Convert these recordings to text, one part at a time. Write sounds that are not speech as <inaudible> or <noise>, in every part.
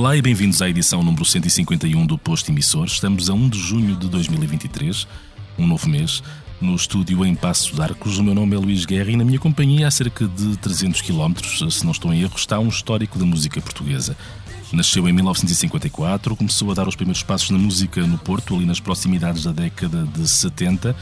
Olá e bem-vindos à edição número 151 do Posto Emissor. Estamos a 1 de junho de 2023, um novo mês, no estúdio em Passo de Arcos. O meu nome é Luís Guerra e na minha companhia, há cerca de 300 km, se não estou em erro, está um histórico da música portuguesa. Nasceu em 1954, começou a dar os primeiros passos na música no Porto, ali nas proximidades da década de 70,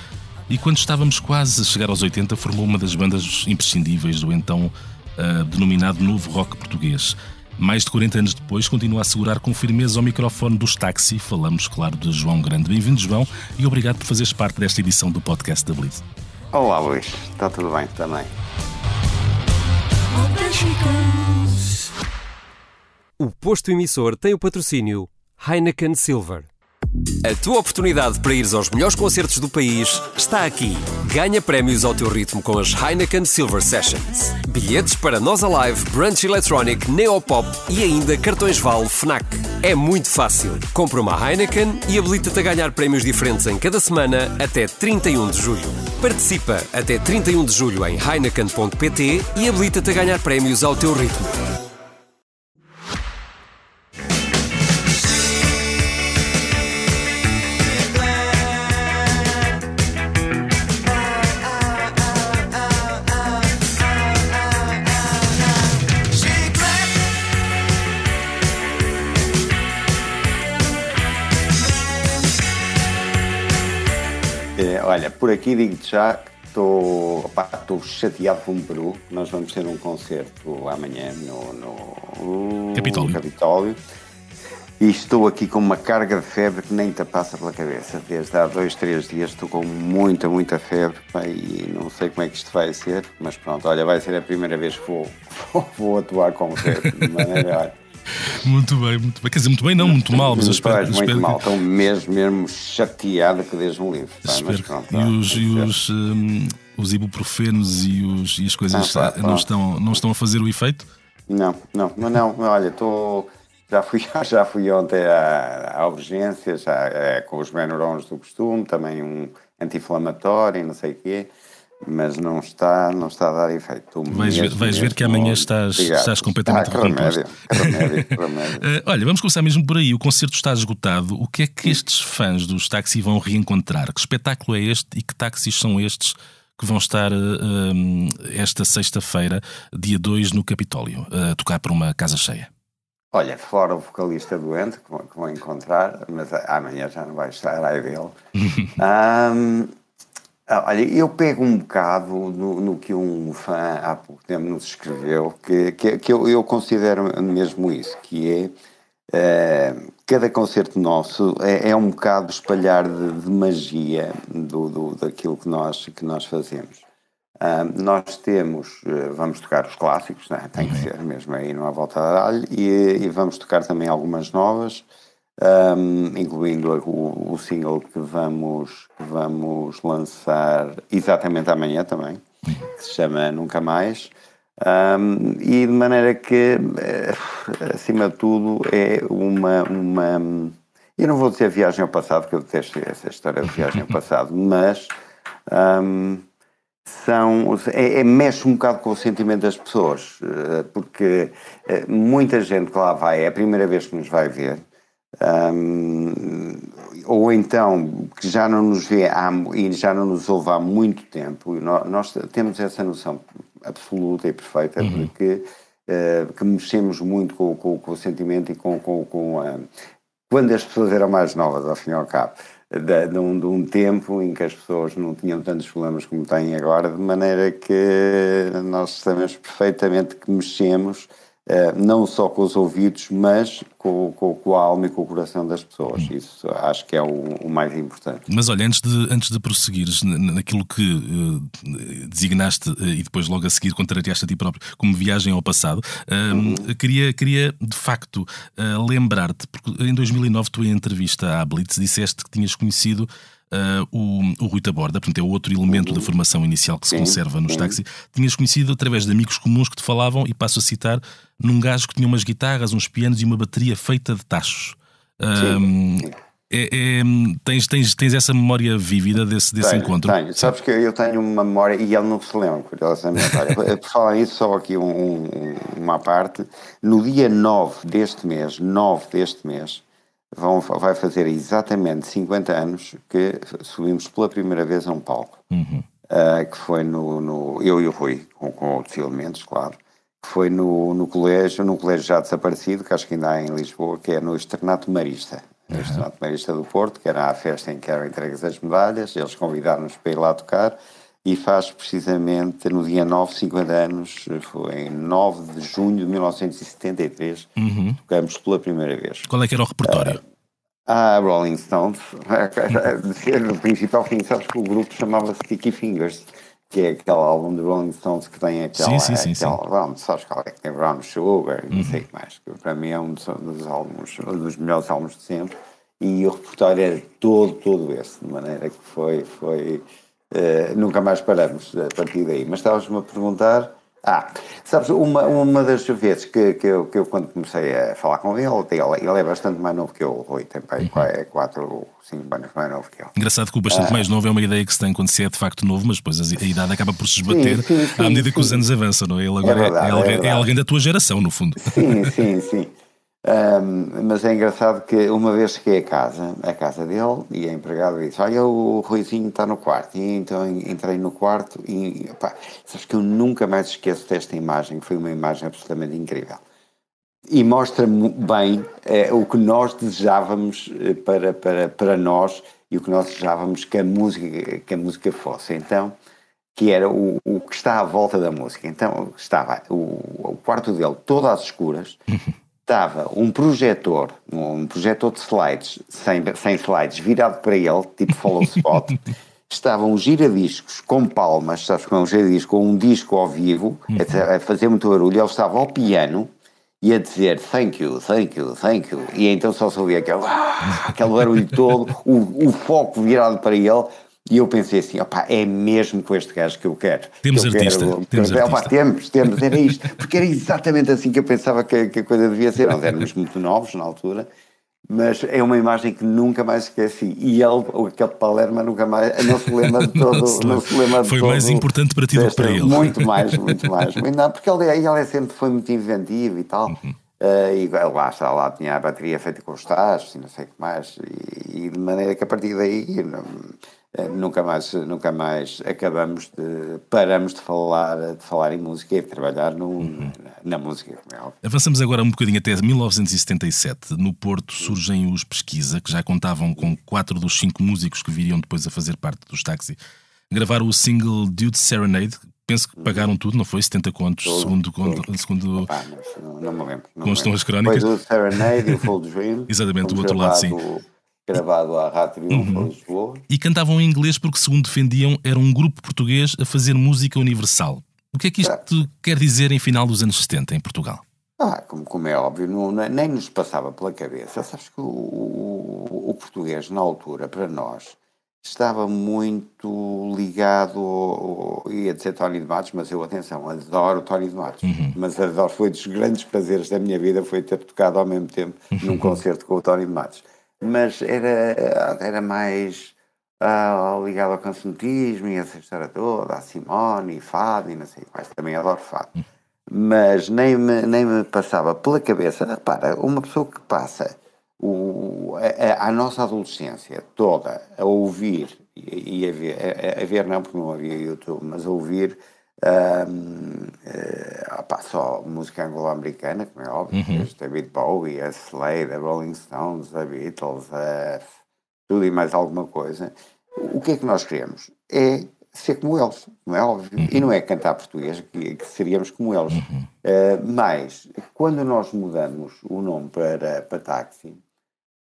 e quando estávamos quase a chegar aos 80, formou uma das bandas imprescindíveis do então uh, denominado Novo Rock Português. Mais de 40 anos depois, continua a segurar com firmeza o microfone dos táxi. Falamos, claro, de João Grande. Bem-vindo, João, e obrigado por fazeres parte desta edição do podcast da Blitz. Olá, Luís. Está tudo bem também. O posto emissor tem o patrocínio Heineken Silver. A tua oportunidade para ires aos melhores concertos do país está aqui. Ganha prémios ao teu ritmo com as Heineken Silver Sessions. Bilhetes para Nós Alive, Brunch Electronic, Neopop e ainda cartões Vale Fnac. É muito fácil. Compra uma Heineken e habilita-te a ganhar prémios diferentes em cada semana até 31 de julho. Participa até 31 de julho em heineken.pt e habilita-te a ganhar prémios ao teu ritmo. Olha, por aqui digo-te já que estou, chateado com o Peru. Nós vamos ter um concerto amanhã no, no Capitólio. Capitólio. E estou aqui com uma carga de febre que nem te passa pela cabeça. Desde há dois, três dias estou com muita, muita febre e não sei como é que isto vai ser, mas pronto, olha, vai ser a primeira vez que vou, vou, <laughs> vou atuar com febre, de maneira. Olha, Muito bem, muito bem. Quer dizer, muito bem, não, muito mal, mas eu espero, muito espero mal. que. Estou mesmo, mesmo chateado que Deus me livre. pá, espero- pronto, e ó, os, e os, hum, os ibuprofenos e, os, e as coisas Ah, não, estão, não estão a fazer o efeito? Não, não, mas não, olha, estou. Já fui, <laughs> já fui ontem à, à urgência, já é, com os Benurons do costume, também um anti-inflamatório, não sei o quê, mas não está, não está a dar efeito. Vais ver- vais ver que amanhã estás- estás completamente ah, remédio, remédio, remédio. <laughs> Eh, olha, vamos começar mesmo por aí. O concerto está esgotado. O que é que estes fãs dos táxi vão reencontrar? Que espetáculo é este e que táxis são estes que vão estar eh, hum, esta sexta-feira, dia 2, no Capitólio, a tocar para uma casa cheia? Olha, fora o vocalista doente que vou, encontrar, mas amanhã já não vai estar, ai dele. <laughs> Ah, olha, eu pego um bocado no, no que um fã há pouco tempo nos escreveu, que, que, que eu, eu considero mesmo isso, que é eh, cada concerto nosso é, é um bocado espalhar de, de magia do, do, daquilo que nós, que nós fazemos. Ah, nós temos, eh, vamos tocar os clássicos, né? tem que ser mesmo aí, não há volta a dar e, e vamos tocar também algumas novas, ahm, incluindo o, o single que vamos, que vamos lançar exatamente amanhã também, que se chama Nunca Mais. Ahm, e de maneira que, eh, acima de tudo, é uma, uma. Eu não vou dizer viagem ao passado, porque eu detesto essa história de viagem ao passado, <laughs> mas. ahm, são, é, é- mexe um bocado com o sentimento das pessoas, eh, porque eh, muita gente que lá vai, é a primeira vez que nos vai ver, ahm, ou então que já não nos vê há, e já não nos ouve há muito tempo, e nó- nós, temos essa noção absoluta e perfeita de que, eh, que mexemos muito com, com- com o sentimento e com, com, com a, quando as pessoas eram mais novas, ao fim e ao cabo, de, de um, de um tempo em que as pessoas não tinham tantos problemas como têm agora, de maneira que nós sabemos perfeitamente que mexemos não só com os ouvidos, mas com, com, com a alma e com o coração das pessoas. Isso acho que é o, o mais importante. Mas olha, antes de, antes de prosseguires na- naquilo que eh, designaste eh, e depois logo a seguir contrariaste a ti próprio como viagem ao passado, eh, queria, queria de facto eh, lembrar-te, porque em 2009 tu em entrevista à Blitz disseste que tinhas conhecido eh, o, o Rui Taborda, portanto é outro elemento da formação inicial que se Sim, conserva nos táxis, tinhas conhecido através de amigos comuns que te falavam, e passo a citar, num gajo que tinha umas guitarras, uns pianos e uma bateria feita de tachos. Sim. É, é, tens, tens, tens essa memória vívida desse, desse tenho, encontro? Tenho. Sabes que eu tenho uma memória e ele não se lembra, curiosamente. <laughs> Por falar isso, só aqui um, um, uma parte. No dia 9 deste mês, 9 deste mês, vão, vai fazer exatamente 50 anos que subimos pela primeira vez a um palco. Uhum. Uh, que foi no, no, Eu e o Rui, com, com outros elementos, claro. Que foi no, no colégio, num colégio já desaparecido, que acho que ainda há em Lisboa, que é no Externato Marista no Estado Marista do Porto, que era a festa em que eram entregues as medalhas, eles convidaram-nos para ir lá tocar, e faz precisamente no dia 9, 50 anos, foi em 9 de junho de 1973, uhum. tocamos pela primeira vez. Qual é que era o repertório? Uh, ah, Rolling Stones, no principal fim, sabes que o grupo chamava-se Sticky Fingers, que é aquele álbum de Rolling Stones que tem aquela, sim, sim, sim, aquela sim. Brown, sabes qual é que tem Brown Sugar e não sei o que mais, que para mim é um dos, dos álbuns, um dos melhores álbuns de sempre, e o repertório era todo, todo esse, de maneira que foi, foi, uh, nunca mais paramos a partir daí. Mas estavas-me a perguntar ah, sabes, uma, uma das vezes que, que, eu, que eu quando comecei a falar com ele, ele, ele é bastante mais novo que eu, Rui, tem uhum. é 4 ou 5 anos mais novo que eu. Engraçado que o bastante ah. mais novo é uma ideia que se tem quando se é de facto novo, mas depois a, idade acaba por se esbater sim, sim, sim, à medida que os anos avançam, não é? Ele é agora é, verdade, é, alguém, é, é alguém da tua geração, no fundo. Sim, sim, sim. Um, mas é engraçado que uma vez cheguei a casa, a casa dele, e a empregada disse: Olha, o Ruizinho está no quarto. E então entrei no quarto e, pá, sabes que eu nunca mais esqueço desta imagem, que foi uma imagem absolutamente incrível. E mostra bem é, o que nós desejávamos eh, para, para, para nós e o que nós desejávamos que a música, que a música fosse. Então, que era o, o que está à volta da música. Então, estava o, o quarto dele todo às escuras. <laughs> estava um projetor, um projetor de slides, sem, sem slides, virado para ele, tipo follow spot. <laughs> Estavam giradiscos com palmas, sabes como é um giradisco, com um disco ao vivo, a, a fazer muito barulho. Ele estava ao piano e a dizer thank you, thank you, thank you. E então só se ouvia aquele, ah, <laughs> aquele barulho todo, o, o foco virado para ele. E eu pensei assim, opá, é mesmo com este gajo que eu quero. Temos que artista. Quero, temos, opa, artista. temos, temos, era isto. Porque era exatamente assim que eu pensava que, que a coisa devia ser. Nós éramos muito novos na altura, mas é uma imagem que nunca mais esqueci. E ele, aquele Palermo, nunca mais, não se lembra de todo. não, se lembra Foi todo, mais importante para ti do que para ele. Muito mais, muito mais. Não, porque ele, ele é sempre foi muito inventivo e tal. Uhum. Uh, e lá está, lá tinha a bateria feita com os tachos e não sei o que mais, e, e, de maneira que a partir daí não, nunca mais, nunca mais acabamos de, paramos de falar, de falar em música e de trabalhar no, uhum. na, na, música, é. Avançamos agora um bocadinho até 1977. No Porto surgem os Pesquisa, que já contavam com quatro dos cinco músicos que viriam depois a fazer parte dos Taxi. Gravaram o single Dude Serenade, penso que pagaram tudo, não foi? 70 contos, tudo, segundo, tudo. segundo Opa, não, não, me lembro. Não constam as crónicas. Foi do Serenade e o Full Dream. <laughs> Exatamente, o outro lado, sim gravado à Rádio Triunfo uhum. Lisboa. E cantavam em inglês porque, segundo defendiam, era um grupo português a fazer música universal. O que é que isto quer dizer em final dos anos 70 em Portugal? Ah, como, como é óbvio, não, nem nos passava pela cabeça. Sabes que o, o, o português, na altura, para nós, estava muito ligado, ao, ia dizer Tony de Matos, mas eu, atenção, adoro Tony de Matos. Uhum. Mas adoro, foi dos grandes prazeres da minha vida, foi ter tocado ao mesmo tempo num uhum. concerto com o Tony de Matos mas era, era mais uh, ligado ao cancionismo e essa história toda, a Simone e Fado e não sei mais, também adoro Fado. Mas nem me, nem me passava pela cabeça, repara, uma pessoa que passa o, a, a, nossa adolescência toda a ouvir e, e a ver, a, a, ver não porque não havia YouTube, mas a ouvir um, uh, opa, só música anglo-americana, como é óbvio, uhum. David Bowie, a Slade, a Rolling Stones, a Beatles, a tudo e mais alguma coisa. O que é que nós queremos? É ser como eles, não é óbvio. Uhum. E não é cantar português que, que seríamos como eles. Uhum. Uh, mas, quando nós mudamos o nome para, para táxi,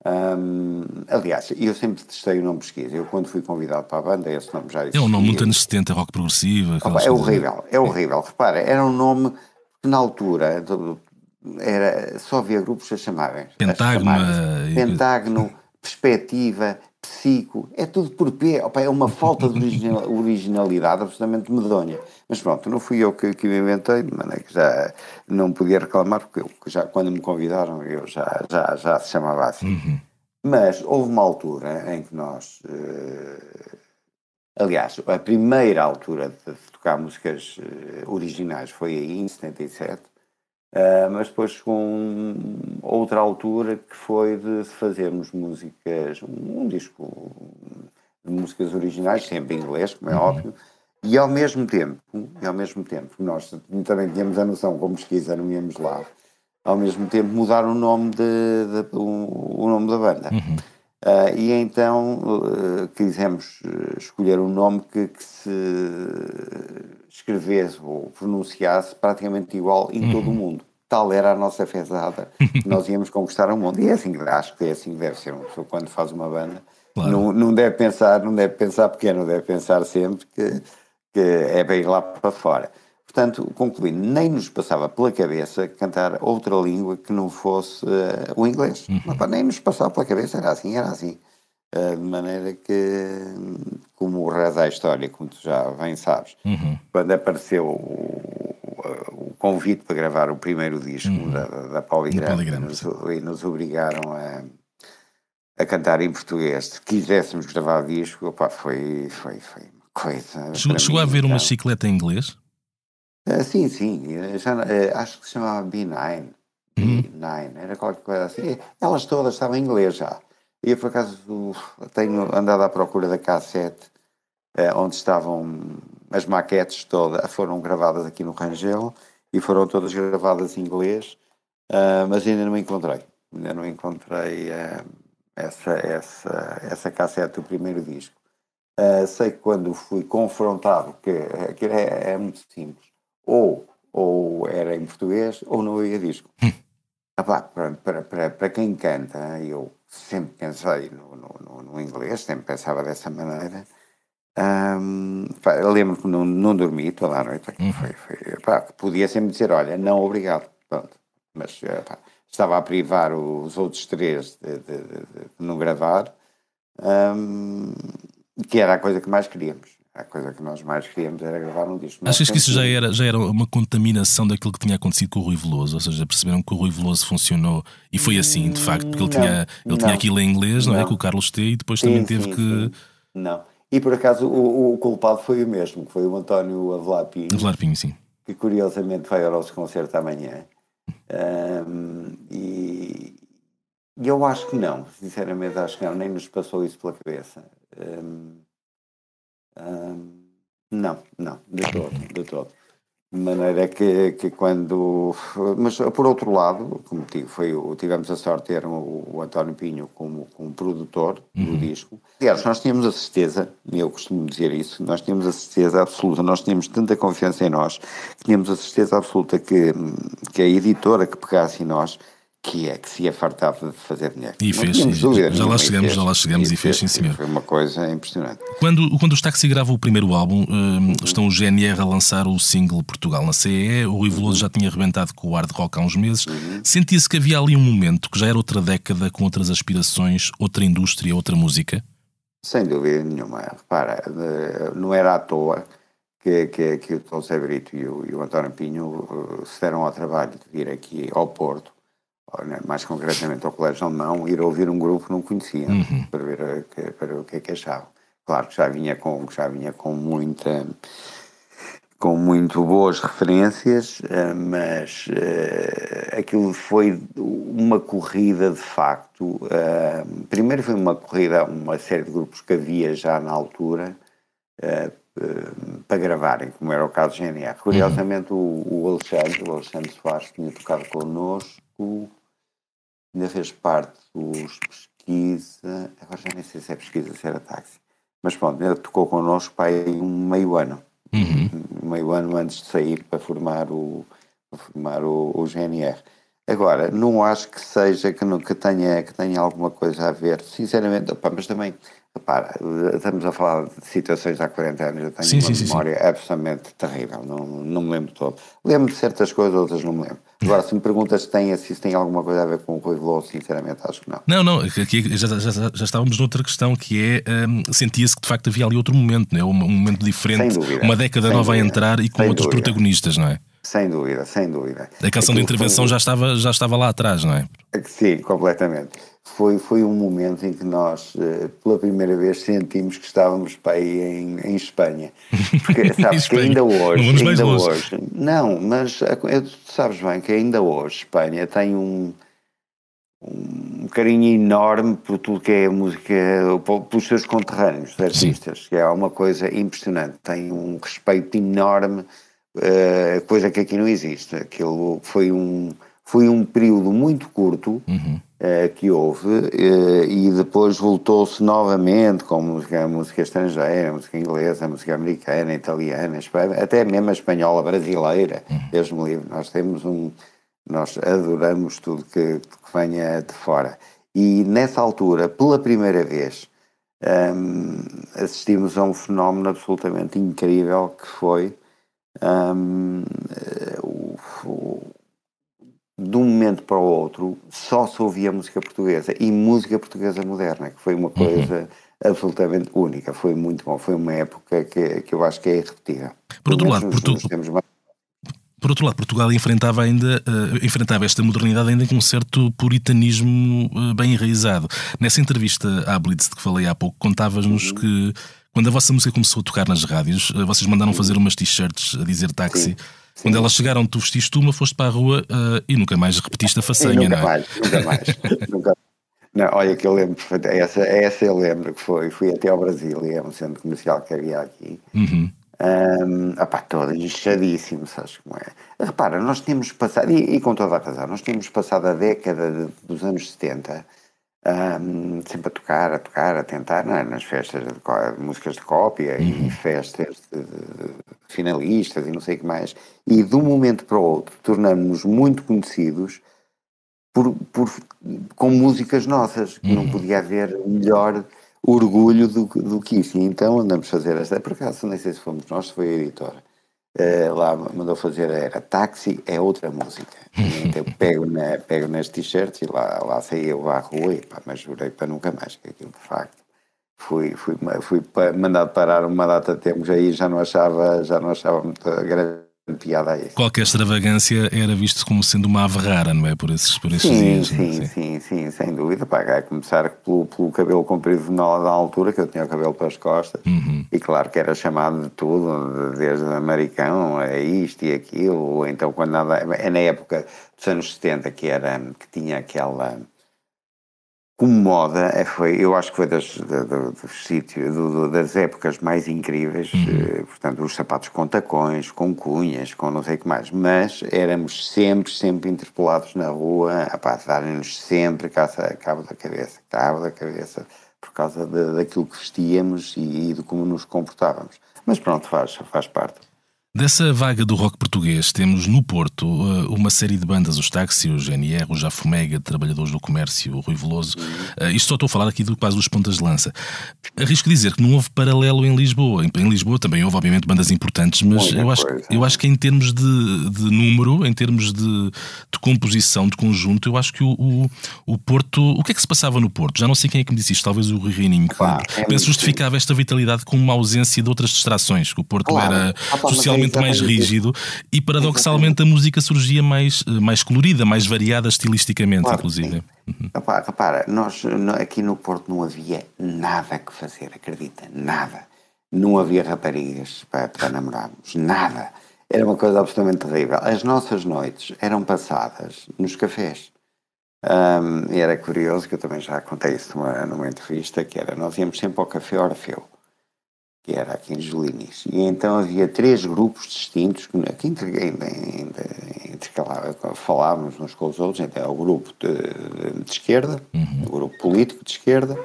um, aliás, eu sempre testei o nome pesquisa. Eu, quando fui convidado para a banda, esse nome já existia. É um nome muito anos 70, rock progressivo. Opa, é horrível, é horrível. Repara, era um nome que na altura era, só havia grupos a chamarem. Pentágono. Pentágono, perspectiva, psico, é tudo por P. Opa, é uma falta de <laughs> originalidade absolutamente medonha. Mas pronto, não fui eu que, que me inventei, de maneira que já não podia reclamar, porque eu, já, quando me convidaram eu já, já, já se chamava assim. Uhum. Mas houve uma altura em que nós. Uh, aliás, a primeira altura de tocar músicas uh, originais foi aí, em 77. Uh, mas depois com outra altura que foi de fazermos músicas, um, um disco de músicas originais, sempre em inglês, como é uhum. óbvio, e ao mesmo tempo, e ao mesmo tempo, nós também tínhamos a noção, como pesquisa, não íamos lá, ao mesmo tempo mudar o nome, de, de o, o, nome da banda. Uhum. Uh, e então uh, quisemos escolher um nome que, que, se escrevesse ou pronunciasse praticamente igual em uhum. todo o mundo. Tal era a nossa fezada, que <laughs> nós íamos conquistar o mundo. E é assim, acho que é assim que deve ser uma pessoa quando faz uma banda. Claro. Não, não deve pensar, não deve pensar pequeno, deve pensar sempre que, que é bem lá para fora. Portanto, concluindo, nem nos passava pela cabeça cantar outra língua que não fosse uh, o inglês. Uhum. Mas, nem nos passava pela cabeça, era assim, era assim. Uh, de maneira que, como reza a história, como tu já bem sabes, uhum. quando apareceu o, o, convite para gravar o primeiro disco uhum. da, da Poligrama, e nos, e nos obrigaram a, a cantar em português, se quiséssemos gravar disco, opa, foi, foi, foi uma coisa. Chegou, chegou a haver uma chicleta em inglês? Uh, sim, sim. Já, uh, acho que se chamava B9. Uhum. B9, era qualquer coisa assim. Elas todas estavam em inglês já. E eu, por acaso, tenho andado à procura da K7, uh, eh, onde estavam as maquetes todas, foram gravadas aqui no Rangel e foram todas gravadas em inglês, mas ainda não encontrei. Ainda não encontrei essa, essa, essa cassete do primeiro disco. sei que quando fui confrontado, que aquilo é, é muito simples, ou, ou era em português ou não havia disco. Hum. para, para, para, para quem canta, eu sempre pensei no, no, no inglês, sempre pensava dessa maneira. Um, lembro que não, não dormi toda a noite. Uhum. Foi, foi, podia sempre dizer: Olha, não, obrigado. Pronto. Mas pá, estava a privar os outros três de, de, de, de não gravar, um, que era a coisa que mais queríamos a coisa que nós mais queríamos era gravar um disco. Achas que isso já era, já era uma contaminação daquilo que tinha acontecido com o Rui Veloso? Ou seja, perceberam que o Rui Veloso funcionou e foi assim, de facto, porque ele, não, tinha, ele não, tinha aquilo em inglês, não, é? não é? Com o Carlos T e depois sim, também teve sim, que. Sim. Não. E por acaso o, o, culpado foi o mesmo, que foi o António Avelar Pinho. Avelar Pinho, sim. Que curiosamente vai ao nosso concerto amanhã. Um, e, e eu acho que não, sinceramente acho que não, nem nos passou isso pela cabeça. Um, não, não, de todo, de todo. De maneira que, que quando. Mas por outro lado, como digo, foi, tivemos a sorte de ter o, o António Pinho como, como produtor uhum. do disco. Aliás, nós tínhamos a certeza, eu costumo dizer isso, nós tínhamos a certeza absoluta, nós tínhamos tanta confiança em nós, que tínhamos a certeza absoluta que, que a editora que pegasse em nós que é que se ia fartar de fazer dinheiro. E fez. Já lá chegamos, já lá chegamos e, fez, sim, senhor. Foi uma coisa impressionante. Quando, quando os Taxi grava o primeiro álbum, um, estão o GNR a lançar o single Portugal na CE, o Rui Veloso uhum. já tinha arrebentado com o hard rock há uns meses. Uhum. Sentia-se que havia ali um momento que já era outra década, com outras aspirações, outra indústria, outra música? Sem dúvida nenhuma. Repara, não era à toa que, que, que o Tom Brito e o, e o António Pinho uh, se deram ao trabalho de vir aqui ao Porto mais concretamente ao Colégio Alemão, ir ouvir um grupo que não conheciam, uhum. para ver a, para o que é que achavam. Claro que já vinha com, já vinha com muita com muito boas referências, eh, mas uh, aquilo foi uma corrida de facto. Uh, primeiro foi uma corrida, uma série de grupos que havia já na altura uh, para gravarem, como era o caso do GNR. Curiosamente, uhum. o, o Alexandre, o Alexandre Soares, tinha tocado connosco ainda fez parte dos pesquisa, agora já nem sei se é pesquisa, se era táxi, mas pronto, ele tocou connosco para aí um meio ano, uhum. um meio ano antes de sair para formar o, para formar o, o GNR. Agora, não acho que seja, que, não, que, tenha, que tenha alguma coisa a ver, sinceramente, opa, mas também Repara, estamos a falar de situações há 40 anos, eu tenho sim, uma sim, memória sim. absolutamente terrível, não, não me lembro todo. Lembro de certas coisas, outras não me lembro. Agora, se me perguntas se tem, se isso tem alguma coisa a ver com o Rui Veloso, sinceramente acho que não. Não, não, aqui já, já, já estávamos noutra questão, que é, um, sentia-se que de facto havia ali outro momento, não é? um, um momento diferente, dúvida, uma década nova dúvida, a entrar e com outros dúvida. protagonistas, não é? Sem dúvida, sem dúvida. A canção de intervenção foi... já, estava, já estava lá atrás, não é? Sim, completamente. Foi, foi um momento em que nós, eh, pela primeira vez, sentimos que estávamos para aí em, em Espanha. Porque <laughs> sabes que ainda hoje. Não ainda hoje. Não, mas tu sabes bem que ainda hoje Espanha tem um, um carinho enorme por tudo que é música, pelos seus conterrâneos, artistas, Sim. que é uma coisa impressionante. Tem um respeito enorme uh, coisa que aqui não existe. Aquilo foi um, foi um período muito curto uhum. uh, que houve uh, e depois voltou-se novamente com música, música estrangeira, música inglesa, música americana, italiana, até mesmo a espanhola, brasileira, uhum. Deus me livre. Nós temos um. Nós adoramos tudo que, que venha de fora. E nessa altura, pela primeira vez, um, assistimos a um fenómeno absolutamente incrível que foi um, o, de um momento para o outro só se ouvia música portuguesa e música portuguesa moderna, que foi uma coisa uhum. absolutamente única. Foi muito bom. Foi uma época que, que eu acho que é irrepetível. Por outro lado, Portu... Por outro lado, Portugal enfrentava ainda uh, enfrentava esta modernidade ainda com um certo puritanismo uh, bem enraizado. Nessa entrevista à Blitz de que falei há pouco, contavas-nos uhum. que quando a vossa música começou a tocar nas rádios, eh, vocês mandaram fazer umas t-shirts a dizer táxi. Sim. Sim. Quando elas chegaram, tu vestiste uma, foste para a rua uh, e nunca mais repetiste a façanha, nunca não é? Mais, nunca mais, <laughs> nunca Não, olha que eu lembro, essa, essa eu lembro que foi, fui até ao Brasil e é um centro comercial que havia aqui. Uhum. Um, opá, todo inchadíssimo, sabes como é? Repara, nós tínhamos passado, e, e, com toda a razão, nós tínhamos passado a década de, dos anos 70 um, sempre a tocar, a tocar, a tentar é? nas festas de, de, músicas de cópia uhum. e festas de, de, finalistas e não sei o que mais. E de um momento para o outro tornamos-nos muito conhecidos por, por, com músicas nossas, que uhum. não podia haver melhor orgulho do, do que isso. E então andamos a fazer esta, por acaso nem sei se fomos nós, se foi a editora Uh, lá mandou fazer era táxi é outra música. <laughs> então pego, na, pego nas t-shirts e lá, lá saí eu à rua e pá, mas jurei para nunca mais, que aquilo de facto fui, fui, fui mandado parar uma data de tempos aí já não achava, já não achava muito grande piada a isso. Qualquer extravagância era visto como sendo uma ave rara, não é? Por esses, por esses sim, dias. Sim, sim, sim, sim, sem dúvida. Pá, a começar pelo, pelo cabelo comprido na, na, altura, que eu tinha o cabelo para as costas, uhum. e claro que era chamado de tudo, desde americano a isto e aquilo, então quando nada. É na época dos anos 70 que, era, que tinha aquela como moda, é, foi, eu acho que foi das, das épocas mais incríveis, uhum. eh, portanto, os sapatos com tacões, com cunhas, com não sei o que mais, mas éramos sempre, sempre interpelados na rua, a darem-nos sempre cabo da cabeça, cabo da cabeça, por causa de, daquilo que vestíamos e, e de como nos comportávamos. Mas pronto, faz, faz parte. Dessa vaga do rock português, temos no Porto eh, uma série de bandas, os Táxi, o GNR, o Jafomega, Trabalhadores do Comércio, o Rui Veloso. Uh, isto só estou a falar aqui do quase dos pontas de lança. Arrisco dizer que não houve paralelo em Lisboa. Em, Lisboa também houve, obviamente, bandas importantes, mas eu acho, eu acho que em termos de, de número, em termos de, de, composição, de conjunto, eu acho que o, o, o, Porto. O que é que se passava no Porto? Já não sei quem é que me disse isto, talvez o Rui Reininho, que ah, é penso justificava esta vitalidade com uma ausência de outras distrações, que o Porto claro. era ah, socialmente mais rígido e paradoxalmente a música surgia mais, eh, mais colorida, mais variada estilisticamente, claro, inclusive. Uhum. Repara, repara, nós aqui no Porto não havia nada que fazer, acredita, nada. Não havia raparigas para, para namorarmos, nada. Era uma coisa absolutamente terrível. As nossas noites eram passadas nos cafés. Um, e era curioso, que eu também já contei isso numa, numa entrevista, que era, nós íamos sempre ao Café Orfeu que era aqui em Jolinis. E então havia três grupos distintos que aqui falávamos uns com os outros. Então, o grupo de, de esquerda, uhum. o grupo político de esquerda,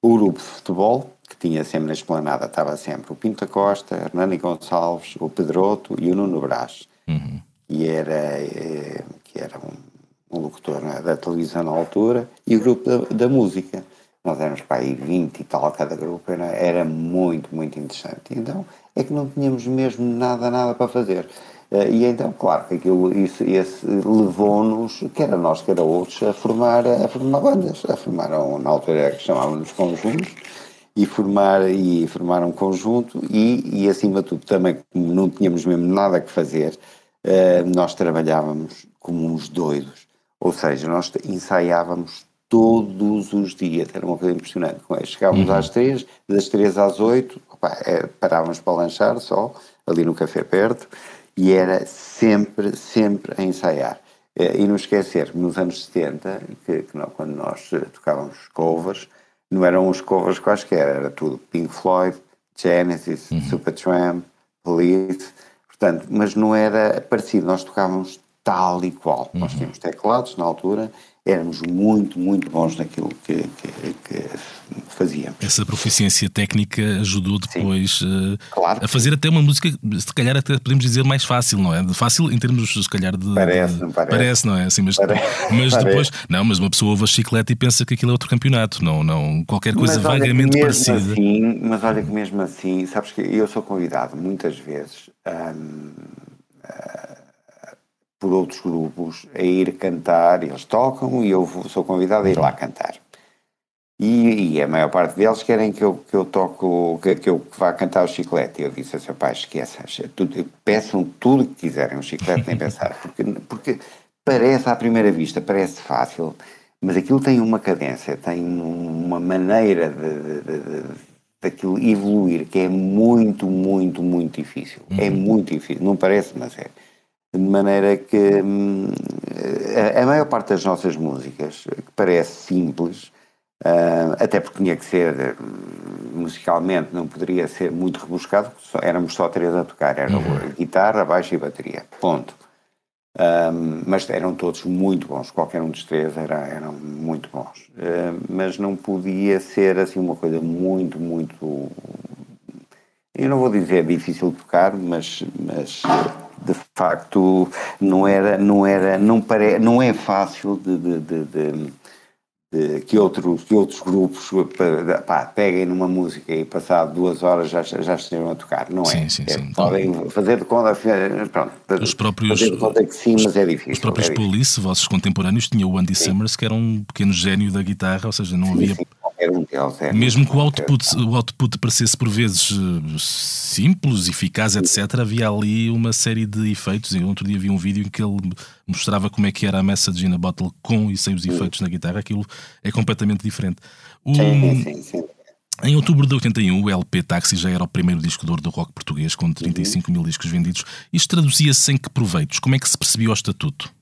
o grupo de futebol, que tinha sempre na esplanada, estava sempre o Pinta Costa, Hernani Gonçalves, o Pedroto e o Nuno Brás. Uhum. E era, eh, que era um, um locutor né, da televisão na altura, e o grupo da, da música nós éramos para aí 20 e tal cada grupo, era, era muito, muito interessante. Então é que não tínhamos mesmo nada, nada para fazer. Eh, e então, claro, aquilo, isso, esse levou-nos, quer a nós, quer a outros, a formar, a formar bandas. A formar, na altura que chamávamos conjuntos, e formar, e formar um conjunto, e, e acima de tudo também, como não tínhamos mesmo nada que fazer, uh, nós trabalhávamos como uns doidos. Ou seja, nós ensaiávamos todos os dias, era uma coisa impressionante. Chegávamos uhum. às três, das três às oito, é, parávamos para lanchar só, ali no café perto, e era sempre, sempre a ensaiar. Eh, e não esquecer que nos anos 70, que, que não, quando nós eh, tocávamos covers, não eram os covers quaisquer, era tudo Pink Floyd, Genesis, uhum. Supertramp, Police, portanto, mas não era parecido, nós tocávamos tal e qual. Uhum. Nós tínhamos teclados na altura éramos muito, muito bons naquilo que, que, que fazíamos. Essa proficiência técnica ajudou depois uh, claro. a fazer até uma música, se calhar até podemos dizer mais fácil, não é? Fácil em termos, se calhar, de. Parece, de, não parece. Parece, não é? Assim, mas, <laughs> parece, mas depois. Não, mas uma pessoa ouve a chiclete e pensa que aquilo é outro campeonato, não, não qualquer coisa vagamente parecida. Assim, mas olha que mesmo assim, sabes que eu sou convidado muitas vezes. Hum, por outros grupos a ir cantar, eles tocam e eu sou convidado a ir lá cantar. E, e a maior parte deles querem que eu, que eu toco, que, que eu vá cantar o chiclete. E eu disse assim, pai, esqueça, peçam tudo que quiserem, o chiclete nem pensar, <laughs> porque, porque parece à primeira vista, parece fácil, mas aquilo tem uma cadência, tem uma maneira de, de, de, daquilo evoluir que é muito, muito, muito difícil. É uhum. É muito difícil, não parece, mas é de maneira que hum, a, a, maior parte das nossas músicas, que parece simples, uh, até porque tinha que ser hum, musicalmente, não poderia ser muito rebuscado, só, éramos só três a tocar, era uhum. guitarra, baixo e bateria, ponto. Um, mas eram todos muito bons, qualquer um dos três era, eram muito bons. Uh, mas não podia ser assim uma coisa muito, muito. Eu não vou dizer difícil de tocar, mas, mas de facto não era não era não pare, não é fácil de, de, de, de que outros que outros grupos pá, peguem numa música e passado duas horas já já estejam a tocar não é, sim, sim, é sim. podem fazer de conta pronto os próprios fazer de conta que sim mas é difícil os próprios é Police vossos contemporâneos tinham o Andy sim. Summers que era um pequeno gênio da guitarra ou seja não havia era um deles, era Mesmo que o output, o output parecesse por vezes eh, simples, eficaz, etc., havia ali uma série de efeitos. E outro dia vi um vídeo em que ele mostrava como é que era a message in a bottle com e sem os efeitos na guitarra. Aquilo é completamente diferente. O, sim, sim, sim. Em outubro de 81, o LP Taxi já era o primeiro disco de ouro do rock português, com 35 uhum. mil discos vendidos. Isto traduzia-se em que proveitos? Como é que se percebia o estatuto?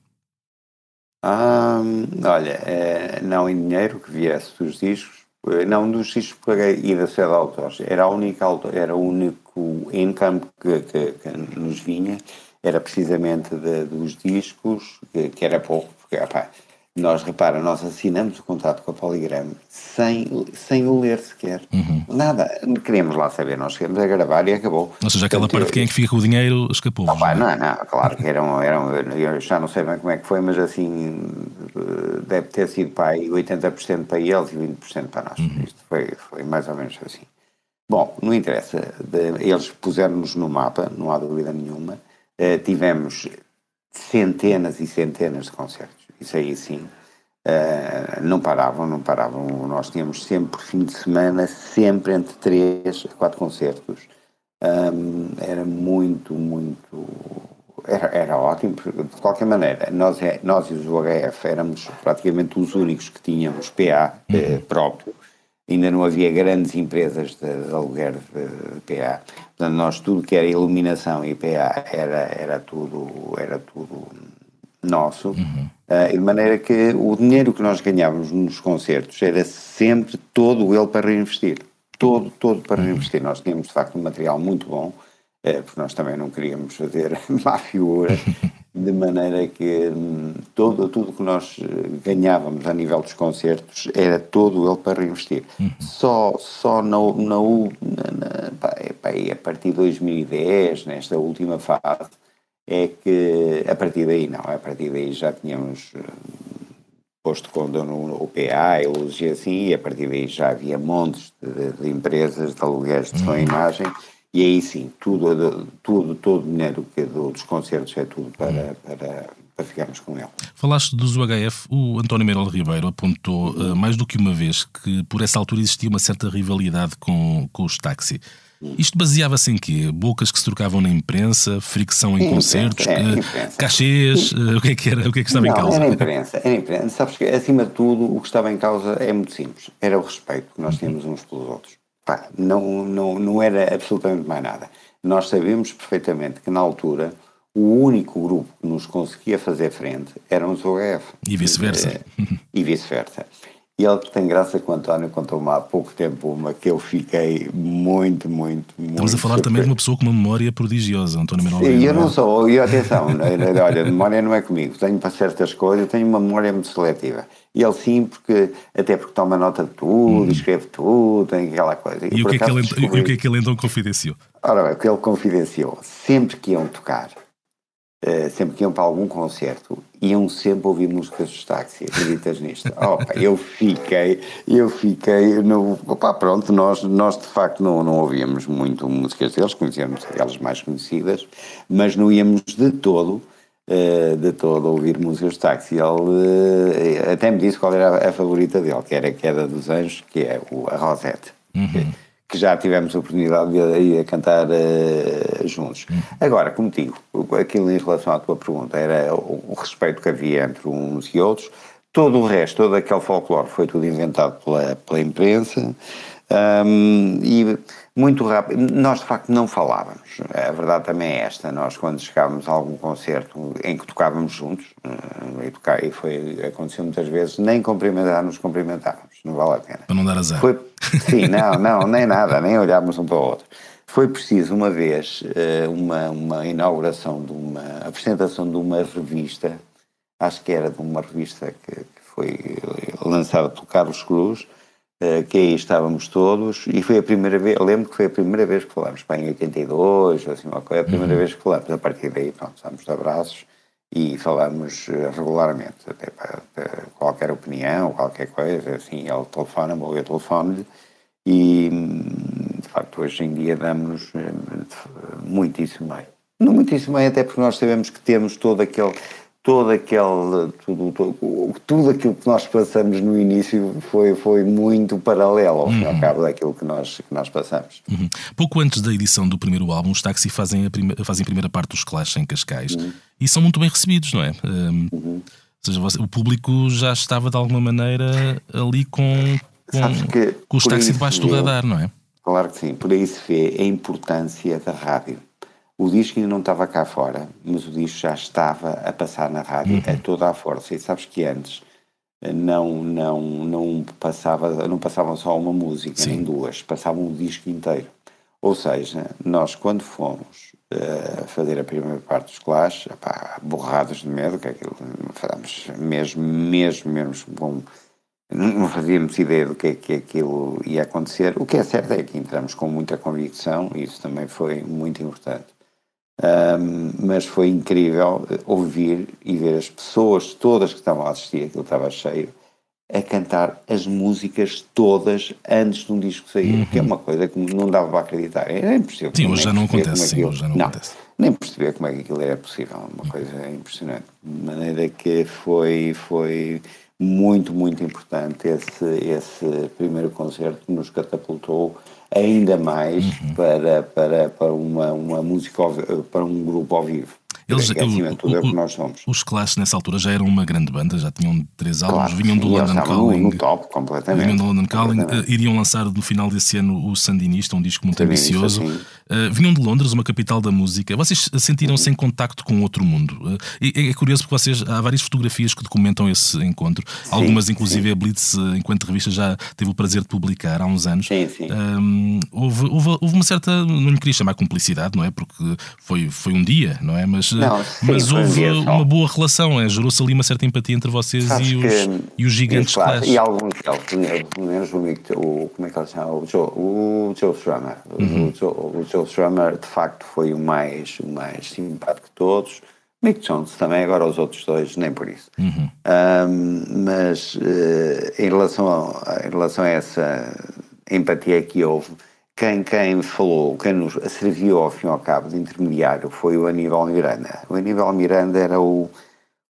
olha, é, não em dinheiro que viesse dos discos, eh, não, dos discos paguei e da sede de autores. Era, a única, era o único income que, que, que nos vinha, era precisamente de, dos discos, que, que, era pouco, porque opa, nós, repara, nós assinamos o contrato com a Poligram sem, sem o ler sequer. Uhum. Nada. Queríamos lá saber, nós chegamos a gravar e acabou. Ou seja, aquela Portanto, parte de quem é que fica com o dinheiro escapou. Não, pá, não, não, claro que eram, eram. Eu já não sei bem como é que foi, mas assim, deve ter sido para aí 80% para eles e 20% para nós. Uhum. Isto foi, foi mais ou menos assim. Bom, não interessa. De, eles puseram-nos no mapa, não há dúvida nenhuma. Uh, tivemos centenas e centenas de concertos isso aí sim. Uh, não paravam, não paravam. Nós tínhamos sempre, fim de semana, sempre entre três a quatro concertos. Um, era muito, muito. Era, era ótimo, de qualquer maneira. Nós, é, nós e os UHF éramos praticamente os únicos que tínhamos PA eh, uhum. próprio. Ainda não havia grandes empresas de, de aluguer de, de PA. Portanto, nós tudo que era iluminação e PA era, era, tudo, era tudo nosso. Uhum. Uh, de maneira que o dinheiro que nós ganhávamos nos concertos era sempre todo ele para reinvestir. Todo, todo para uhum. reinvestir. Nós tínhamos, de facto, um material muito bom, uh, porque nós também não queríamos fazer <laughs> má figura, <laughs> de maneira que um, todo, tudo que nós eh, ganhávamos a nível dos concertos era todo ele para reinvestir. Uhum. Só, só na, na, na, na pá, pá, a partir de 2010, nesta última fase, é que a partir daí não, a partir daí já tínhamos eh, posto conta no OPA e assim, e a partir daí já havia montes de, de empresas de aluguéis de som e uhum. imagem, e aí sim, tudo, tudo, todo o dinheiro que do, dos concertos é tudo para, uhum. para, para ficarmos com ele. Falaste dos UHF, o António Meirol Ribeiro apontou uh, mais do que uma vez que por essa altura existia uma certa rivalidade com, com os táxi. Isto baseava-se em quê? Bocas que se trocavam na imprensa, fricção em, em concertos, imprensa, é, cachês, o que é que era? O que é que estava não, em causa? Era imprensa, era imprensa. Sabes que, acima de tudo, o que estava em causa é muito simples. Era o respeito que nós uhum. tínhamos uns pelos outros. Pá, não, não, não era absolutamente mais nada. Nós sabíamos perfeitamente que, na altura, o único grupo que nos conseguia fazer frente eram os OGF. E vice-versa. E vice-versa. E ele tem graça que o António contou-me há pouco tempo uma que eu fiquei muito, muito, muito. Estamos a falar surpreso. também de uma pessoa com uma memória prodigiosa, António Manuel. Sim, eu não sou, e atenção, <laughs> olha, memória não é comigo, tenho para certas coisas, tenho uma memória muito seletiva. E ele sim, porque, até porque toma nota de tudo, hum. escreve tudo, tem aquela coisa. E, e o, que é que ele, descobri... e o que é que ele então confidenciou? Ora bem, o que ele confidenciou, sempre que iam tocar, Uh, sempre que iam para algum concerto, iam sempre ouvir músicas dos táxi, acreditas nisto? <laughs> Opa, eu fiquei, eu fiquei, no, opa, pronto, nós, nós de facto não, não ouvíamos muito músicas deles, conhecíamos aquelas mais conhecidas, mas não íamos de todo, uh, de todo ouvir músicas de táxi. Ele uh, até me disse qual era a, favorita dele, que era a Queda dos Anjos, que é o, a Rosette. Uhum que já tivemos a oportunidade de ir a cantar uh, juntos. Uhum. Agora, como digo, aquilo em relação à tua pergunta era o, respeito que havia entre uns e outros. Todo o resto, todo aquele folclore foi tudo inventado pela, pela imprensa. Um, e muito rápido, nós de facto não falávamos, a verdade também é esta, nós quando chegávamos a algum concerto em que tocávamos juntos, e, tocar, e foi, aconteceu muitas vezes, nem cumprimentar nos cumprimentávamos, não vale a pena. Para não dar azar. Foi, sim, não, não, nem nada, nem olhávamos um para o outro. Foi preciso uma vez eh, uma, uma inauguração de uma apresentação de uma revista, acho que era de uma revista que, que foi lançada pelo Carlos Cruz, eh, que aí estávamos todos, e foi a primeira vez, lembro que foi a primeira vez que falámos, para em 82, assim uma coisa, a primeira uhum. vez que falámos, a partir daí, pronto, estamos de abraços e falámos eh, regularmente, até para, qualquer opinião, qualquer coisa, assim, ele telefona-me ou eu telefono-lhe, e de facto hoje em dia damos eh, muitíssimo bem. Muitíssimo bem, até porque nós sabemos que temos todo aquele todo aquele tudo, tudo, tudo aquilo que nós passamos no início foi, foi muito paralelo ao fim e ao uhum. cabo daquilo que nós, que nós passamos. Uhum. Pouco antes da edição do primeiro álbum, os Taxi fazem a, prima, fazem a primeira parte dos Clash em Cascais uhum. e são muito bem recebidos, não é? Um, uhum. Ou seja, você, o público já estava de alguma maneira ali com, com, que, com os Taxi debaixo do radar, não é? Claro que sim, por aí se vê a importância da rádio. O disco ainda não estava cá fora, mas o disco já estava a passar na rádio uhum. a toda a força. E sabes que antes eh, não, não, não, passava, não passavam só uma música, Sim. nem duas, passavam o disco inteiro. Ou seja, nós quando fomos uh, fazer a primeira parte dos Clash, epá, borrados de medo, que aquilo fazemos mesmo, mesmo, mesmo bom. Não fazíamos ideia do que é que aquilo ia acontecer. O que é certo é que entramos com muita convicção e isso também foi muito importante. Um, mas foi incrível ouvir e ver as pessoas todas que estavam a assistir, aquilo estava cheio, a cantar as músicas todas antes de um disco sair, uhum. que é uma coisa que não dava para acreditar. Era impossível. Sim, hoje já não acontece. É sim, hoje já não, não, acontece. Nem perceber como é que aquilo era possível, uma coisa impressionante. De maneira que foi, foi muito, muito importante esse, esse primeiro concerto que nos catapultou ainda mais uhum. para, para, para uma, uma música, para um grupo ao vivo. Eles, é, acima de tudo é o que nós somos. Os Clash nessa altura já eram uma grande banda, já tinham três álbuns, claro, vinham do London Calling. No, no top, completamente. Vinham do London Calling, uh, iriam lançar no final desse ano o Sandinista, um disco muito ambicioso. Uh, vinham de Londres, uma capital da música. Vocês sentiram-se em contacto com outro mundo. Uh, é, é, curioso porque vocês, há várias fotografias que documentam esse encontro. Sim, Algumas, inclusive, sim. a Blitz, enquanto revista, já teve o prazer de publicar há uns anos. Sim, sim. houve, houve, houve, uma certa, não lhe queria chamar cumplicidade, não é? Porque foi, foi um dia, não é? Mas, não, mas houve uma boa relação, é? gerou-se ali uma certa empatia entre vocês e os, que, e os gigantes claro, E alguns deles, pelo menos o, o, como é que ele chama? O Joe, o Joe Strummer. Uhum. O, Joe, o Joe Strummer, de facto, foi o mais, o mais simpático de todos. Mick Jones também, agora os outros dois, nem por isso. Uhum. Um, mas uh, em, relação a, em relação a essa empatia que houve, quem, quem falou, quem nos serviu ao fim e ao cabo de intermediário foi o Aníbal Miranda. O Aníbal Miranda era o,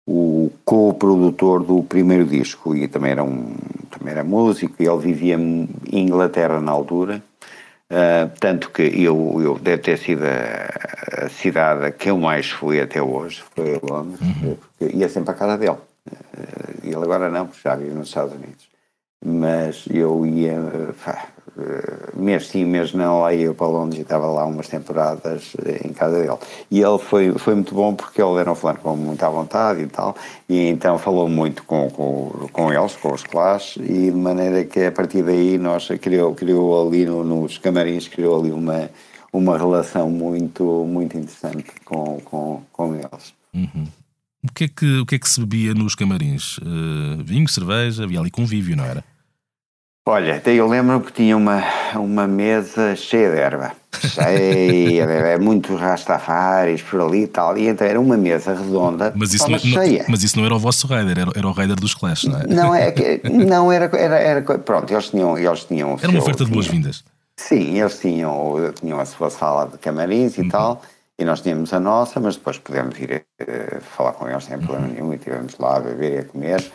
o co-produtor do primeiro disco e também era, um, também era músico e ele vivia em Inglaterra na altura. Uh, tanto que eu, eu deve ter sido a, a, cidade que eu mais fui até hoje, foi Londres, uhum. porque ia sempre à casa dele. Uh, ele agora não, porque já vive nos Estados Unidos. Mas eu ia, pá, eh, mês sim, mês não, lá ia para Londres e estava lá umas temporadas eh, em casa dele. E ele foi, foi muito bom porque ele era um fulano com muita vontade e tal, e então falou muito com, com, com eles, com os Clash, e de maneira que a partir daí nós criou, criou ali no, nos camarins, criou ali uma, uma relação muito, muito interessante com, com, com eles. Uhum. O que, é que, o que é que se bebia nos camarins? Uh, vinho, cerveja, havia ali convívio, não era? Olha, até eu lembro que tinha uma, uma mesa cheia de erva, cheia de erva, muitos rastafares por ali e tal, e então era uma mesa redonda, mas isso, não, cheia. mas isso não era o vosso rider, era, era o rider dos Clash, não é? Não, é <laughs> não era, era, era, pronto, eles tinham... Eles tinham era uma oferta de boas-vindas. Sim, eles tinham, tinham a sua sala de camarins e uhum. tal, e nós tínhamos a nossa, mas depois podemos ir uh, falar com eles sem problema uhum. nenhum, e estivemos lá a beber e a comer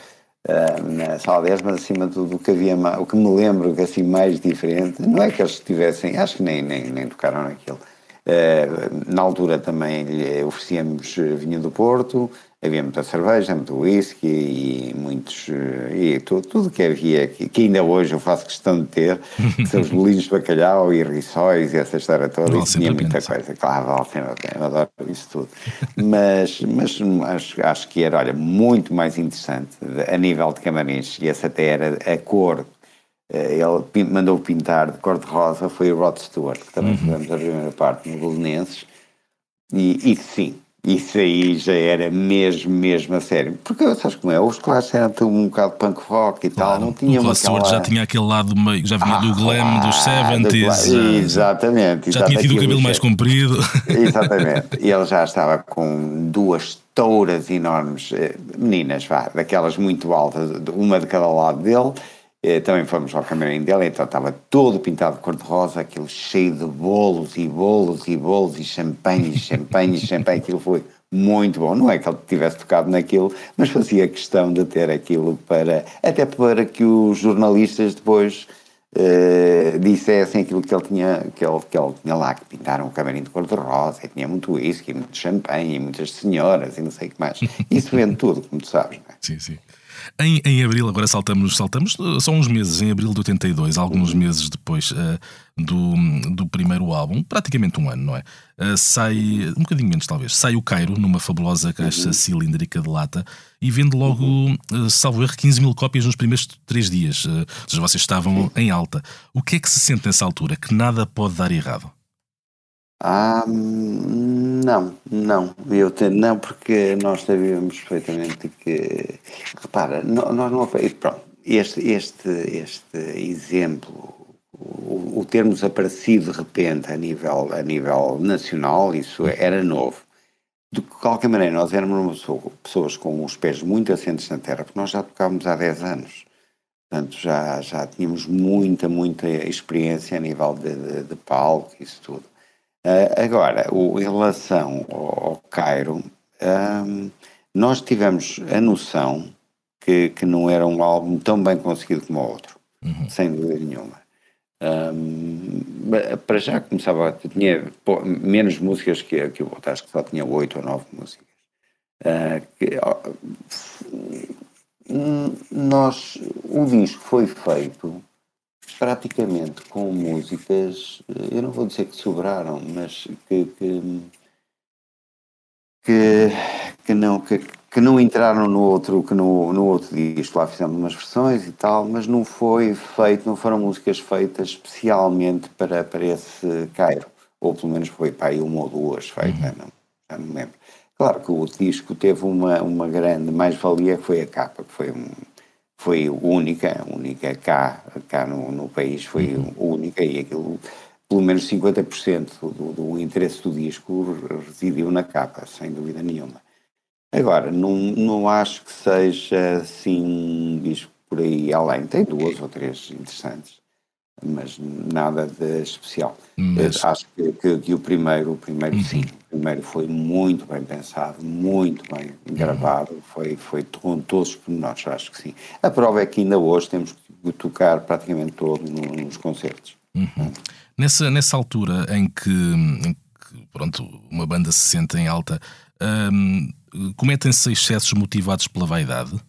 na sala 10, mas acima de tudo o que havia, o que me lembro que assim mais diferente, não é que eles tivessem, acho que nem, nem, nem tocaram naquilo. Uh, na altura também lhe oferecíamos vinho do Porto, havia muita cerveja, muito whisky e muitos. e tudo, tudo que havia, que, que, ainda hoje eu faço questão de ter, que são os bolinhos de bacalhau e riçóis e essa história toda, e tinha muita coisa. Claro, vale sempre a pena, eu adoro isso tudo. Mas, mas acho, acho que era, olha, muito mais interessante a nível de camarins, e essa até era a cor eh, ele mandou pintar de cor-de-rosa foi o Rod Stewart, que também uhum. fizemos a primeira parte no Belenenses, e, e sim, isso aí já era mesmo, mesmo a sério. Porque, sabes como é? Os clássicos eram um bocado punk rock e claro, tal, não tinha uma aquela... já tinha aquele lado meio, já vinha ah, do glam ah, dos 70s. Exatamente. Já tinha tido o cabelo mais comprido. <laughs> Exatamente. E ele já estava com duas touras enormes, eh, meninas, vá, daquelas muito altas, uma de cada lado dele, também fomos ao camarim dela, então estava todo pintado de cor-de-rosa, aquilo cheio de bolos e bolos e bolos e champanhe, champanhe, champanhe, aquilo foi muito bom. Não é que ele tivesse tocado naquilo, mas fazia questão de ter aquilo para, até para que os jornalistas depois uh, dissessem aquilo que ele tinha, que ele, que ele tinha lá, que pintaram o camarim de cor-de-rosa, e tinha muito whisky, muito champanhe, e muitas senhoras, e não sei o que mais. Isso vende tudo, como tu sabes, não é? Sim, sim. Em, em abril, agora saltamos, saltamos só uns meses, em abril de 82, alguns meses depois uh, do, do primeiro álbum, praticamente um ano, não é? Uh, sai, um bocadinho menos talvez, sai o Cairo numa fabulosa caixa uhum. cilíndrica de lata e vende logo, uhum. uh, salvo erro, 15 mil cópias nos primeiros três dias. Uh, ou seja, vocês estavam uhum. em alta. O que é que se sente nessa altura? Que nada pode dar errado? Ah, não, não. Eu te, não, porque nós sabíamos perfeitamente que. Repara, nós não. Pronto, este, este, este exemplo, o, o termos aparecido de repente a nível, a nível nacional, isso era novo. De qualquer maneira, nós éramos pessoas com os pés muito assentes na terra, porque nós já tocávamos há 10 anos. Portanto, já, já tínhamos muita, muita experiência a nível de, de, de palco, isso tudo. Uh, agora, o, em relação ao, ao Cairo, um, nós tivemos a noção que, que não era um álbum tão bem conseguido como o outro, uhum. sem dúvida nenhuma. Um, para já começava, tinha menos músicas que, que o outro, acho que só tinha oito ou nove músicas. Uh, que, nós, o disco foi feito praticamente com músicas, eh, eu não vou dizer que sobraram, mas que, que, que, que não, que, que não entraram no outro, que no, no outro disco. Lá fizemos umas versões e tal, mas não foi feito, não foram músicas feitas especialmente para, para esse Cairo. Ou pelo menos foi para aí uma ou duas feitas, uhum. não, já não me lembro. Claro que o disco teve uma, uma grande mais-valia que foi a capa, que foi um, foi única, única cá, cá no, no país, foi uhum. única e aquilo, pelo menos 50% do, do interesse do disco residiu na capa, sem dúvida nenhuma. Agora, não, não acho que seja assim um disco por aí além. Tem duas ou três interessantes, mas nada de especial. Mas... Acho que, que, que, o primeiro, o primeiro uhum. sim, primeiro foi muito bem pensado, muito bem gravado, uhum. foi, foi com todos os pormenores, acho que sim. A prova é que ainda hoje temos que tocar praticamente todo no, nos concertos. Uhum. Nessa, nessa altura em que, em que, pronto, uma banda se sente em alta, hum, cometem-se excessos motivados pela vaidade?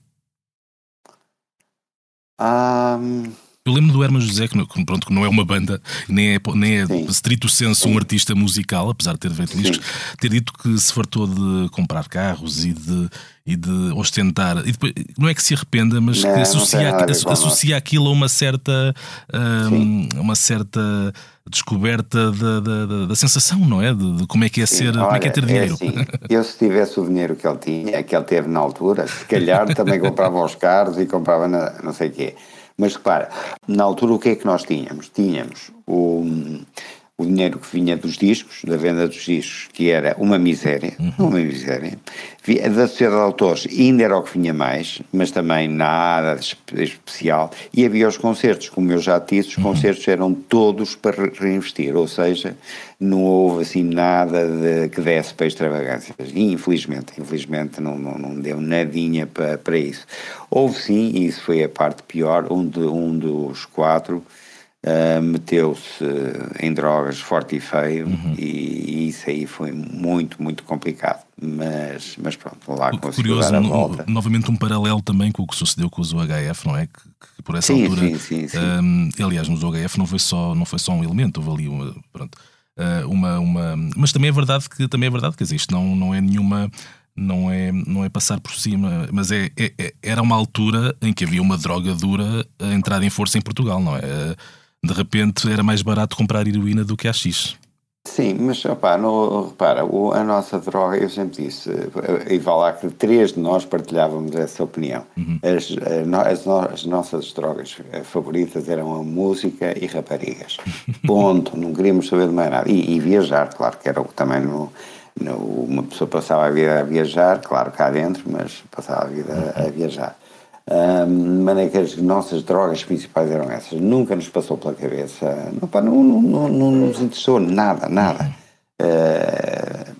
Um... Eu lembro do Herman José, que não, pronto, que não é uma banda, nem é, nem é estrito senso um artista musical, apesar de ter feito discos, ter dito que se fartou de comprar carros e de, e de ostentar. E depois, não é que se arrependa, mas não, que associa, associa aquilo a uma certa, um, uma certa descoberta da, da, da, sensação, não é? De, de como é que é ser, Olha, como é que é ter dinheiro. É assim, eu se tivesse o dinheiro que ele tinha, que ele teve na altura, se calhar também comprava os carros e comprava na, não sei o quê. Mas repara, na altura o que é que nós tínhamos? Tínhamos o, o dinheiro que vinha dos discos, da venda dos discos, que era uma miséria, uhum. uma miséria. Da sociedade de autores ainda era o que vinha mais, mas também nada especial. E havia os concertos, como eu já disse, os uhum. concertos eram todos para reinvestir, ou seja, não houve assim nada de, que desse para extravagâncias. E, infelizmente, infelizmente não, não, não, deu nadinha para, para isso. Houve sim, e isso foi a parte pior, um, de, um dos quatro Uh, meteu-se em drogas forte e feio uhum. e, e, isso aí foi muito, muito complicado. Mas, mas pronto, lá conseguiu Curioso, dar a volta. No, novamente um paralelo também com o que sucedeu com os UHF, não é? Que, que por essa sim, altura. Sim, sim, sim. Um, aliás, nos UHF não foi só, não foi só um elemento, houve ali uma. Pronto, uh, uma, uma, mas também é verdade que também é verdade que existe, não, não é nenhuma não é, não é passar por cima, mas é, é, é, era uma altura em que havia uma droga dura a entrar em força em Portugal, não é? de repente era mais barato comprar heroína do que a X. Sim, mas opa, no, repara, o, a nossa droga, eu sempre disse, e vá lá que três de nós partilhávamos essa opinião. Uhum. As, as, as, nossas drogas favoritas eram a música e raparigas. <laughs> Ponto, não queríamos saber de mais nada. E, e viajar, claro, que era o que também no, no, uma pessoa passava a vida a viajar, claro, cá dentro, mas passava a vida a, a viajar de maneira que as nossas drogas principais eram essas. Nunca nos passou pela cabeça, não, pá, não, não, não, não, nos interessou nada, nada. Uh,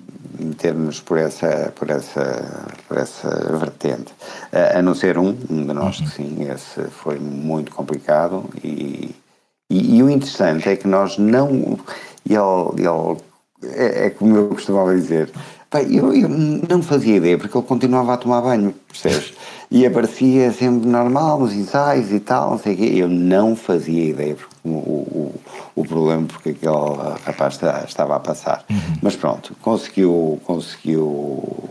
por essa, por essa, por essa vertente. Uh, a não ser um, um de nós, que sim, esse foi muito complicado e, e, e, o interessante é que nós não. Ele, ele, é, é como eu costumava dizer, eu, eu não fazia ideia, porque ele continuava a tomar banho, percebes? E aparecia sempre normal nos ensaios e tal, não sei o quê. Eu não fazia ideia o, o, o problema porque aquele rapaz estava a passar. Uhum. Mas pronto, conseguiu, conseguiu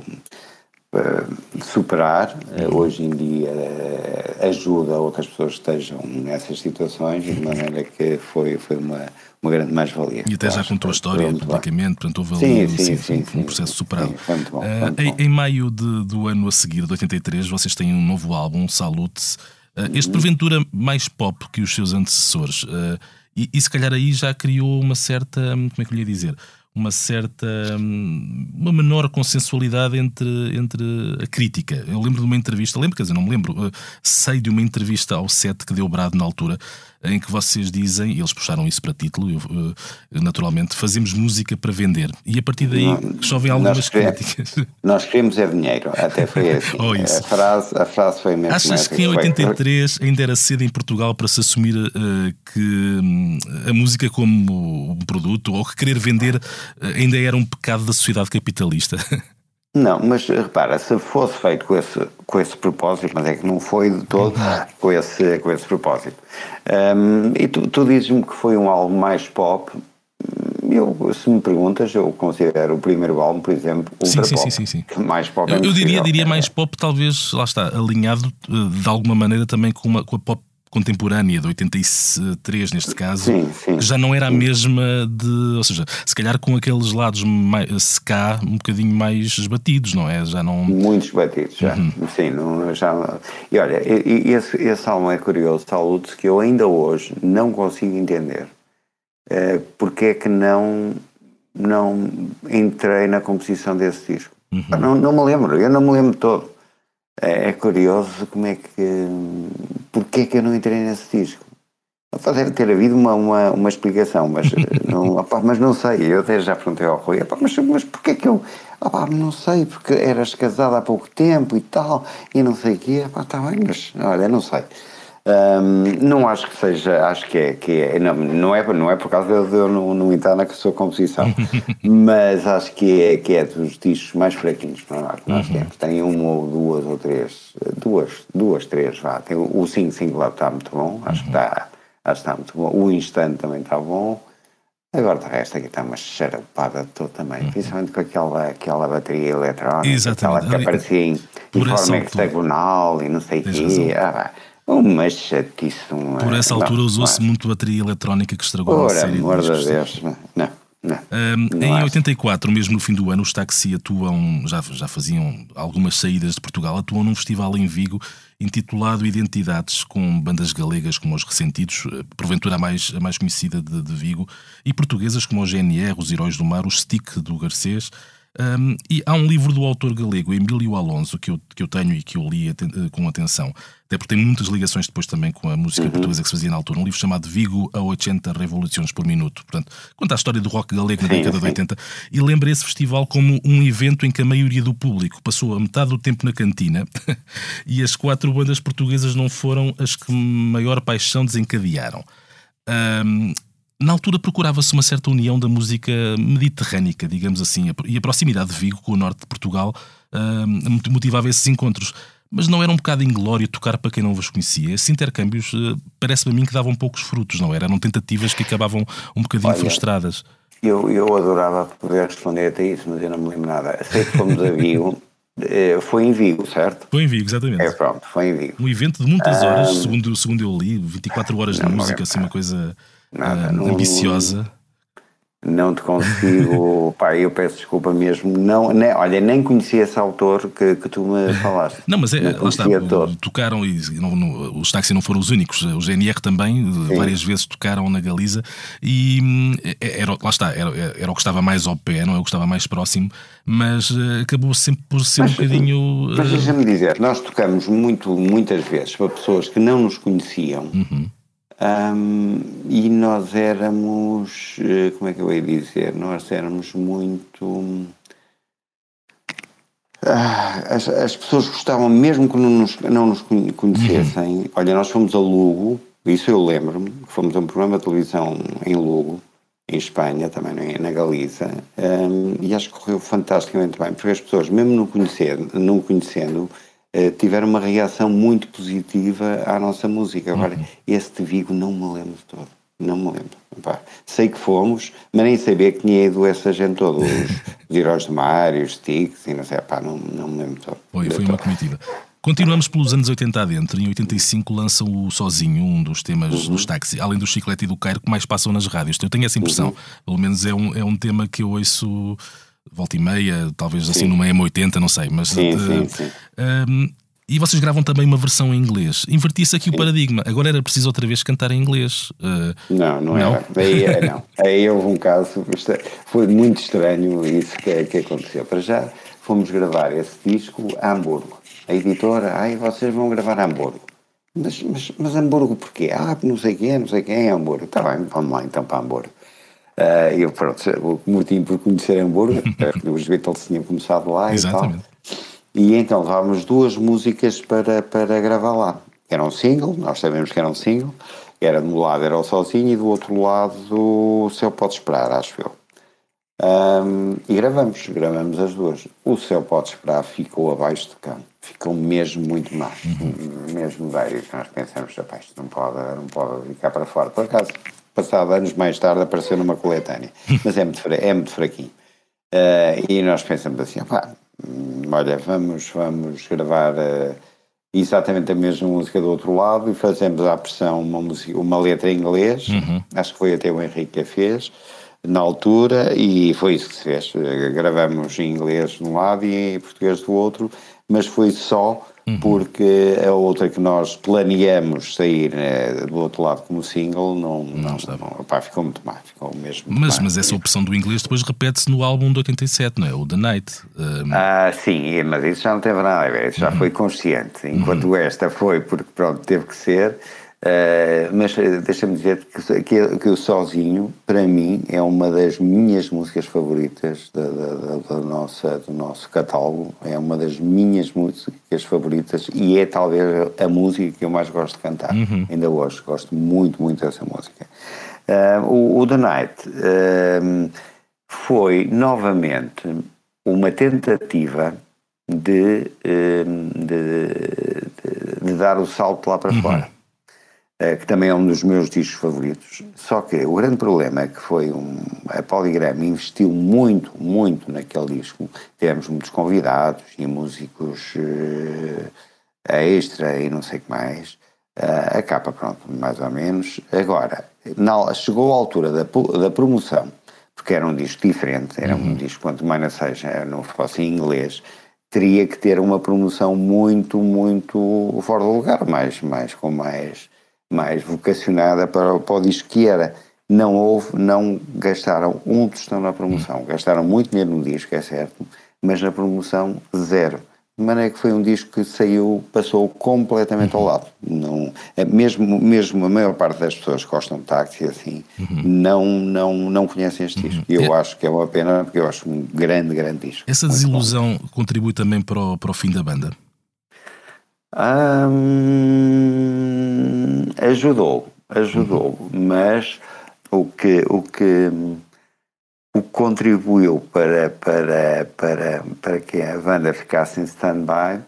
superar. Uhum. Hoje em dia uh, ajuda outras pessoas que estejam nessas situações, de maneira que foi, foi uma uma grande mais-valia. E até já contou a história publicamente, portanto houve ali sim, sim, sim, um processo superado. Bom. Em, em, maio de, do ano a seguir, de 83, vocês têm um novo álbum, Salute. Uh, este, porventura, mais pop que os seus antecessores. Uh, e, e se calhar aí já criou uma certa. Como é que eu lhe ia dizer? Uma certa uma menor consensualidade entre, entre a crítica. Eu lembro de uma entrevista, lembro, quer dizer, não me lembro, uh, sei de uma entrevista ao set que deu Brado na altura, em que vocês dizem, e eles puxaram isso para título, eu, uh, naturalmente, fazemos música para vender. E a partir daí não, chovem algumas críticas. <laughs> Nós queremos é dinheiro, até foi <laughs> assim. oh, a, frase, a frase foi mesmo. Achas que em 83 foi... ainda era cedo em Portugal para se assumir uh, que um, a música como um produto, ou que querer vender uh, ainda era um pecado da sociedade capitalista? <laughs> Não, mas repara, se fosse feito com esse, com esse propósito, mas é que não foi de todo com esse, com esse propósito. Um, e tu, tu dizes-me que foi um álbum mais pop. Eu, se me perguntas, eu considero o primeiro álbum, por exemplo, ultra sim, pop. Sim, sim, sim. Mais pop eu, eu diria, diria mais pop, talvez, lá está, alinhado eh, de alguma maneira também com, uma, com a pop contemporânea, de 83 neste caso, sim, sim, que já não era a mesma de. Ou seja, se calhar com aqueles lados mais, cá um bocadinho mais esbatidos, não é? Já não. Muito esbatidos, já. Uhum. Sim, não, já. E olha, esse, esse álbum é curioso, Salutes, que eu ainda hoje não consigo entender é, porque é que não, não entrei na composição desse disco. Uhum. Não, não me lembro, eu não me lembro todo. É, é curioso como é que. Porquê é que eu não entrei nesse disco? Deve ter havido uma, uma, uma explicação, mas não, <laughs> opa, mas não sei. Eu até já perguntei ao Rui, opa, mas, mas porquê que eu. Opa, não sei, porque eras casada há pouco tempo e tal, e não sei o quê. Está bem, mas olha, não sei. Um, não acho que seja, acho que é, que é não, não, é, não é por causa de eu não, não entrar na sua composição, <laughs> mas acho que é, que é dos discos mais fraquinhos para nós, que nós uhum. temos. Tem uma ou duas ou três, duas, duas, três, vá. Tem o 5 Singular está muito bom, acho, uhum. que está, acho que está muito bom. O Instante também está bom. Agora de resto aqui está uma xarapada toda também, uhum. principalmente com aquela, aquela bateria eletrónica, Exatamente. aquela que aparecia em, em forma hexagonal e não sei o quê. Ah, uma chatice. Uma... Por essa altura usou-se muito bateria eletrónica que estragou Ora, a série amor de Deus, não. Não, um, não em 84, mesmo no fim do ano, os táxi atuam, já, já faziam algumas saídas de Portugal, atuam num festival em Vigo intitulado Identidades, com bandas galegas como os Ressentidos, eh, porventura a mais, a mais conhecida de, de Vigo, e portuguesas como o GNR, os Heróis do Mar, o Stick do Garcês, um, e há um livro do autor galego, Emílio Alonso, que eu, que eu tenho e que eu li com atenção, até porque tem muitas ligações depois também com a música uhum. portuguesa que se fazia na altura. Um livro chamado Vigo a 80 Revoluções por Minuto. Portanto, conta a história do rock galego na sim, década sim. de 80 e lembra esse festival como um evento em que a maioria do público passou a metade do tempo na cantina <laughs> e as quatro bandas portuguesas não foram as que maior paixão desencadearam. Um, na altura procurava-se uma certa união da música mediterrânica, digamos assim, e a proximidade de Vigo com o norte de Portugal uh, motivava esses encontros. Mas não era um bocado inglório tocar para quem não vos conhecia? Esses intercâmbios uh, parece-me a mim que davam poucos frutos, não era? Eram tentativas que acabavam um bocadinho Olha, frustradas. Eu, eu adorava poder responder até isso, mas eu não me lembro nada. Sei que fomos a Vigo. <laughs> Eh, foi em Vigo, certo? Foi em Vigo, exatamente. É, pronto, foi em Vigo. Um evento de muitas horas, um, segundo, segundo eu li, 24 horas de música, assim, uma coisa Nada, uh, ambiciosa. Não te consigo, <laughs> pá, eu peço desculpa mesmo. Não, nem, olha, nem conhecia esse autor que, que tu me falaste. Não, mas é, lá está, todo. tocaram e não, não, os táxis não foram os únicos. O GNR também, Sim. várias vezes tocaram na Galiza e hum, é, era, lá está, era, era o que estava mais ao pé, não é o que estava mais próximo, mas eh, acabou sempre por ser mas, um bocadinho. Mas eh, deixa-me dizer, nós tocamos muito, muitas vezes para pessoas que não nos conheciam. Uhum um, e nós éramos, eh, como é que eu ia dizer? Nós éramos muito. Ah, as, as, pessoas gostavam, mesmo que não nos, não nos conhecessem. Uhum. Olha, nós fomos a Lugo, isso eu lembro-me, fomos a um programa de televisão em Lugo, em Espanha, também na Galiza, um, e acho que correu fantasticamente bem, porque as pessoas, mesmo não conhecendo, não conhecendo tiveram uma reação muito positiva à nossa música. Agora, uhum. esse de Vigo não me lembro de todo. Não me lembro. sei que fomos, mas nem sabia que tinha ido essa gente toda. Os, <laughs> os Heróis do Mar e os Sticks e não sei. Pá, não, não me lembro todo. Foi, foi uma comitiva. Continuamos pelos anos 80 adentro. Em 85 lançam o Sozinho, um dos temas uhum. dos táxis, além do Chiclete e do Cairo, que mais passam nas rádios. Eu tenho essa impressão. Uhum. Pelo menos é um, é um tema que eu ouço volta e meia, talvez sim. assim no meio 80 não sei, mas. Sim, de, sim, sim. Um, e vocês gravam também uma versão em inglês. Inverti-se aqui sim. o paradigma. Agora era preciso outra vez cantar em inglês. Uh, não, não, não, era. Aí, é, <laughs> não. Aí houve um caso, foi muito estranho isso que, que aconteceu. Para já fomos gravar esse disco a Hamburgo. A editora, ai, vocês vão gravar a Hamburgo. Mas, mas, mas Hamburgo porquê? Ah, não sei quem é, não sei quem é Hamburgo. Está bem, vamos lá então para Hamburgo. Uh, eu, pronto, o motivo por conhecer Hamburgo, os Beatles tinham começado lá Exatamente. e tal. E então levávamos duas músicas para, para gravar lá. Era um single, nós sabemos que era um single, era de um lado era o Sozinho e do outro lado o Céu Pode Esperar, acho eu. Um, e gravamos, gravamos as duas. O Céu Pode Esperar ficou abaixo do cão, ficou mesmo muito má, uhum. mesmo velho. Nós pensamos, rapaz, não pode, não pode ficar para fora. Por acaso, passado anos mais tarde apareceu numa coletânea, <laughs> mas é muito, é muito fraquinho. Uh, e nós pensamos assim, pá, olha, vamos, vamos gravar uh, exatamente a mesma música do outro lado e fazemos à pressão uma, música, uma letra em inglês, uhum. acho que foi até o Henrique que a fez, na altura, e foi isso que se fez. Gravamos em inglês de um lado e em português do outro, mas foi só uhum. porque a outra que nós planeamos sair né, do outro lado como single não, não, não, não pá, ficou muito má, ficou mesmo mas, mas essa opção do inglês depois repete-se no álbum de 87, não é? O The Night. Um... Ah, sim, mas isso já não teve nada a ver, isso já uhum. foi consciente, enquanto uhum. esta foi porque pronto, teve que ser. Uh, mas eh, deixa-me dizer que, que, que o Sozinho, para mim, é uma das minhas músicas favoritas da, da, da, nossa, do nosso catálogo. É uma das minhas músicas favoritas e é talvez a música que eu mais gosto de cantar, uhum. ainda hoje. Gosto muito, muito dessa música. Uh, o, o, The Night uh, foi novamente uma tentativa de, de, de, de dar o salto lá para uhum. fora que também é um dos meus discos favoritos. Só que o grande problema é que foi um. A Polygram investiu muito, muito naquele disco. Tivemos muitos convidados e músicos uh, extra e não sei o que mais. Uh, a capa, pronto, mais ou menos. Agora, na, chegou a altura da, da promoção, porque era um disco diferente, era uhum. um disco, quanto mais seja, não fosse em inglês, teria que ter uma promoção muito, muito fora do lugar, mais, mais com mais mais vocacionada para, para o disco que era. Não houve, não gastaram um tostão na promoção. Gastaram muito dinheiro no disco, é certo, mas na promoção, zero. De maneira que foi um disco que saiu, passou completamente ao lado. Não, é mesmo, mesmo a maior parte das pessoas que gostam de táxi assim, uhum. não, não, não conhecem este disco. E eu é... acho que é uma pena, porque eu acho um grande, grande disco. Essa desilusão contribui também para o, para o fim da banda? Hum, ajudou, ajudou, mas o que, o que, o que contribuiu para, para, para, para que a banda ficasse em stand-by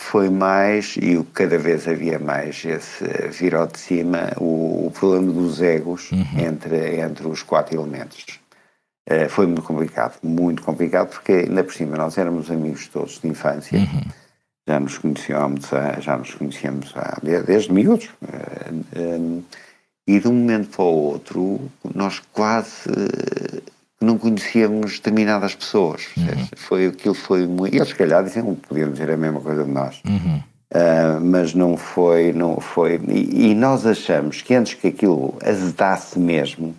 foi mais, e cada vez havia mais esse vir ao de cima, o, o problema dos egos uhum. entre, entre os quatro elementos. Uh, foi muito complicado, muito complicado, porque ainda por cima nós éramos amigos todos de infância. Uhum já nos conhecíamos, já nos conhecíamos desde miúdos. Eh, eh, e de um momento para o outro, nós quase não conhecíamos determinadas pessoas. Uhum. Foi, aquilo foi muito. Eles, se calhar, diziam podiam dizer a mesma coisa de nós. Uhum. Uh, mas não foi. Não foi e, e, nós achamos que antes que aquilo azedasse mesmo,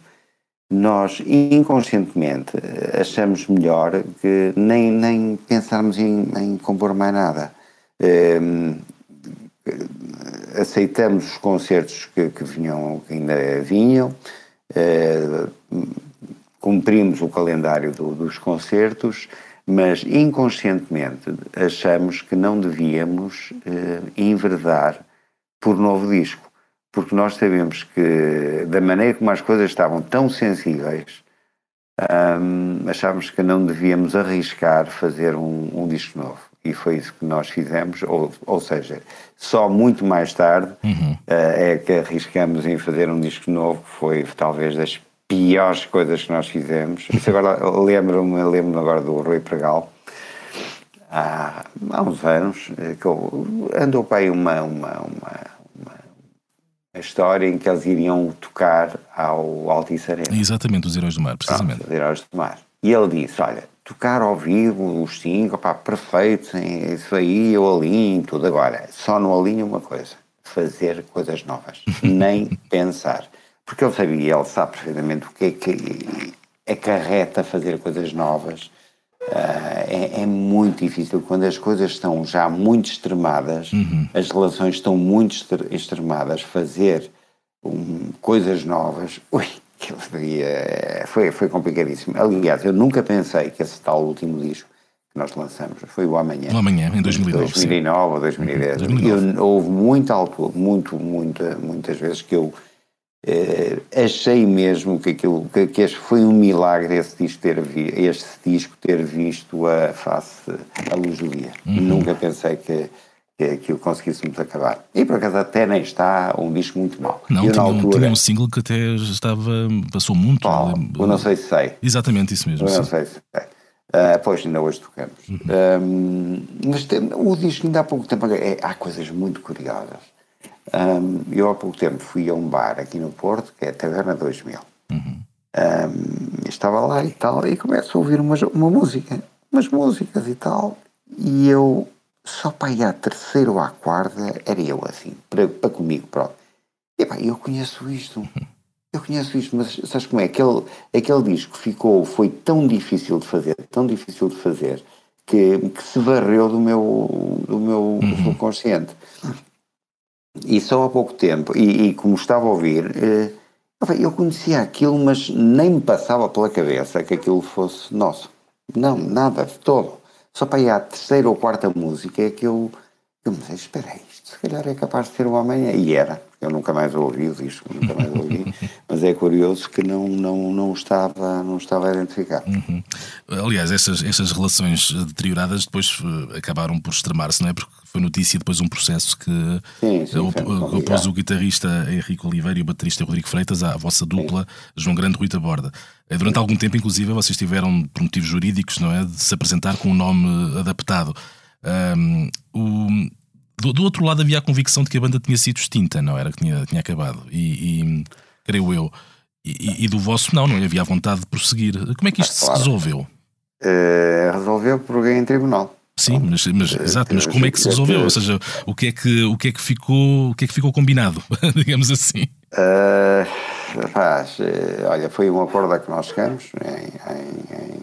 nós inconscientemente achamos melhor que nem, nem pensarmos em, em compor mais nada. Ehm, aceitamos os concertos que, que, vinham, que ainda vinham, eh, cumprimos o calendário do, dos concertos, mas inconscientemente achamos que não devíamos eh, enverdar por novo disco, porque nós sabemos que, da maneira como as coisas estavam tão sensíveis, um, achávamos que não devíamos arriscar fazer um, um disco novo e foi isso que nós fizemos, ou, ou seja, só muito mais tarde uhum. uh, é que arriscamos em fazer um disco novo, que foi talvez das piores coisas que nós fizemos. Isso <laughs> agora lembro-me lembro agora do Rui Pregal, há, há uns anos, eh, que andou para aí uma, uma, uma, uma, história em que eles iriam tocar ao Altice Arena. Exatamente, os Heróis do Mar, precisamente. Pronto, os Heróis do Mar. E ele disse, olha, tocar ao vivo, os cinco, pá, perfeito, isso aí, eu alinho, tudo. Agora, só não alinho uma coisa, fazer coisas novas, <laughs> nem pensar. Porque ele sabia, ele sabe perfeitamente o que é que acarreta fazer coisas novas. Uh, é, é, muito difícil quando as coisas estão já muito extremadas, uhum. as relações estão muito extremadas, fazer um, coisas novas, ui, Aquilo foi, foi, foi complicadíssimo. Aliás, eu nunca pensei que esse tal último disco que nós lançamos foi o Amanhã. O Amanhã, em 2009. 2009 ou 2010. 2009. Eu, houve muita altura, muito, muita, muitas vezes que eu eh, achei mesmo que aquilo que, que foi um milagre esse disco ter vi, este disco ter visto a face a luz do dia. Uhum. Nunca pensei que que, que o conseguíssemos acabar. E por acaso até nem está um disco muito mau. Não, tinha, altura, tinha um single que até estava, passou muito. Qual? O Não Sei Se Sei. Exatamente isso mesmo. O Não Sei Se Sei. Uh, pois ainda hoje tocamos. Uhum. Um, mas tem, o disco ainda há pouco tempo, é, há coisas muito curiosas. Um, eu há pouco tempo fui a um bar aqui no Porto, que é a Taverna 2000. Uhum. Um, estava lá e tal, e começo a ouvir uma, uma música, umas músicas e tal, e eu só para ir à terceira ou à quarta era eu assim, para, para comigo próprio. E pá, eu conheço isto, <laughs> eu conheço isto, mas sabes como é? Aquele, aquele disco ficou, foi tão difícil de fazer, tão difícil de fazer, que, que se varreu do meu, do meu uhum. subconsciente. E só há pouco tempo, e, e como estava a ouvir, eh, eu conhecia aquilo, mas nem me passava pela cabeça que aquilo fosse nosso. Não, nada, de todo. Só para ir à terceira ou quarta música é que eu, eu me disse, espera aí, isto se calhar é capaz de ser o amanhã. E era. Eu nunca mais ouvi o disco, nunca mais ouvi, <laughs> mas é curioso que não, não, não, estava, não estava a identificar. Uhum. Aliás, essas, essas relações deterioradas depois eh, acabaram por extremar-se, não é? Porque foi notícia depois um processo que sim, sim, opôs o guitarrista Henrique Oliveira e o baterista Rodrigo Freitas à vossa dupla sim. João Grande Rui Taborda. Eh, durante algum tempo, inclusive, vocês tiveram, por motivos jurídicos, não é? De se apresentar com um nome adaptado. Um, o, do, do, outro lado havia a convicção de que a banda tinha sido extinta, não era? Que tinha, tinha acabado. E, e creio eu. E, e, do vosso não, não havia vontade de prosseguir. Como é que isto claro. se resolveu? Uh, resolveu por em tribunal. Sim, mas, mas uh, exato, mas como é que se resolveu? Ou seja, o que é que, o que, é que, ficou, o que, é que ficou combinado, <laughs> digamos assim? Uh, rapaz, olha, foi um acordo a que nós chegamos em, em, em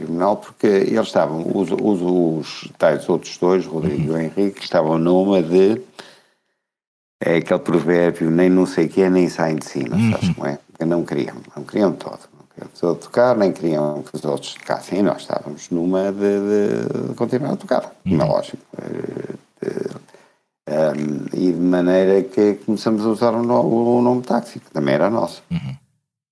tribunal, porque eles estavam, os, os, os tais outros dois, Rodrigo e Henrique, estavam numa de. É aquele provérbio, nem não sei o que nem saem de cima, uhum. sabes como é? Porque não queriam, não queriam todo. Não queriam tocar, nem queriam que os outros tocassem. E nós estávamos numa de, de, de continuar a tocar, uhum. é lógico. Um, e de maneira que começamos a usar o, no, o nome táxi, que também era nosso. Uhum.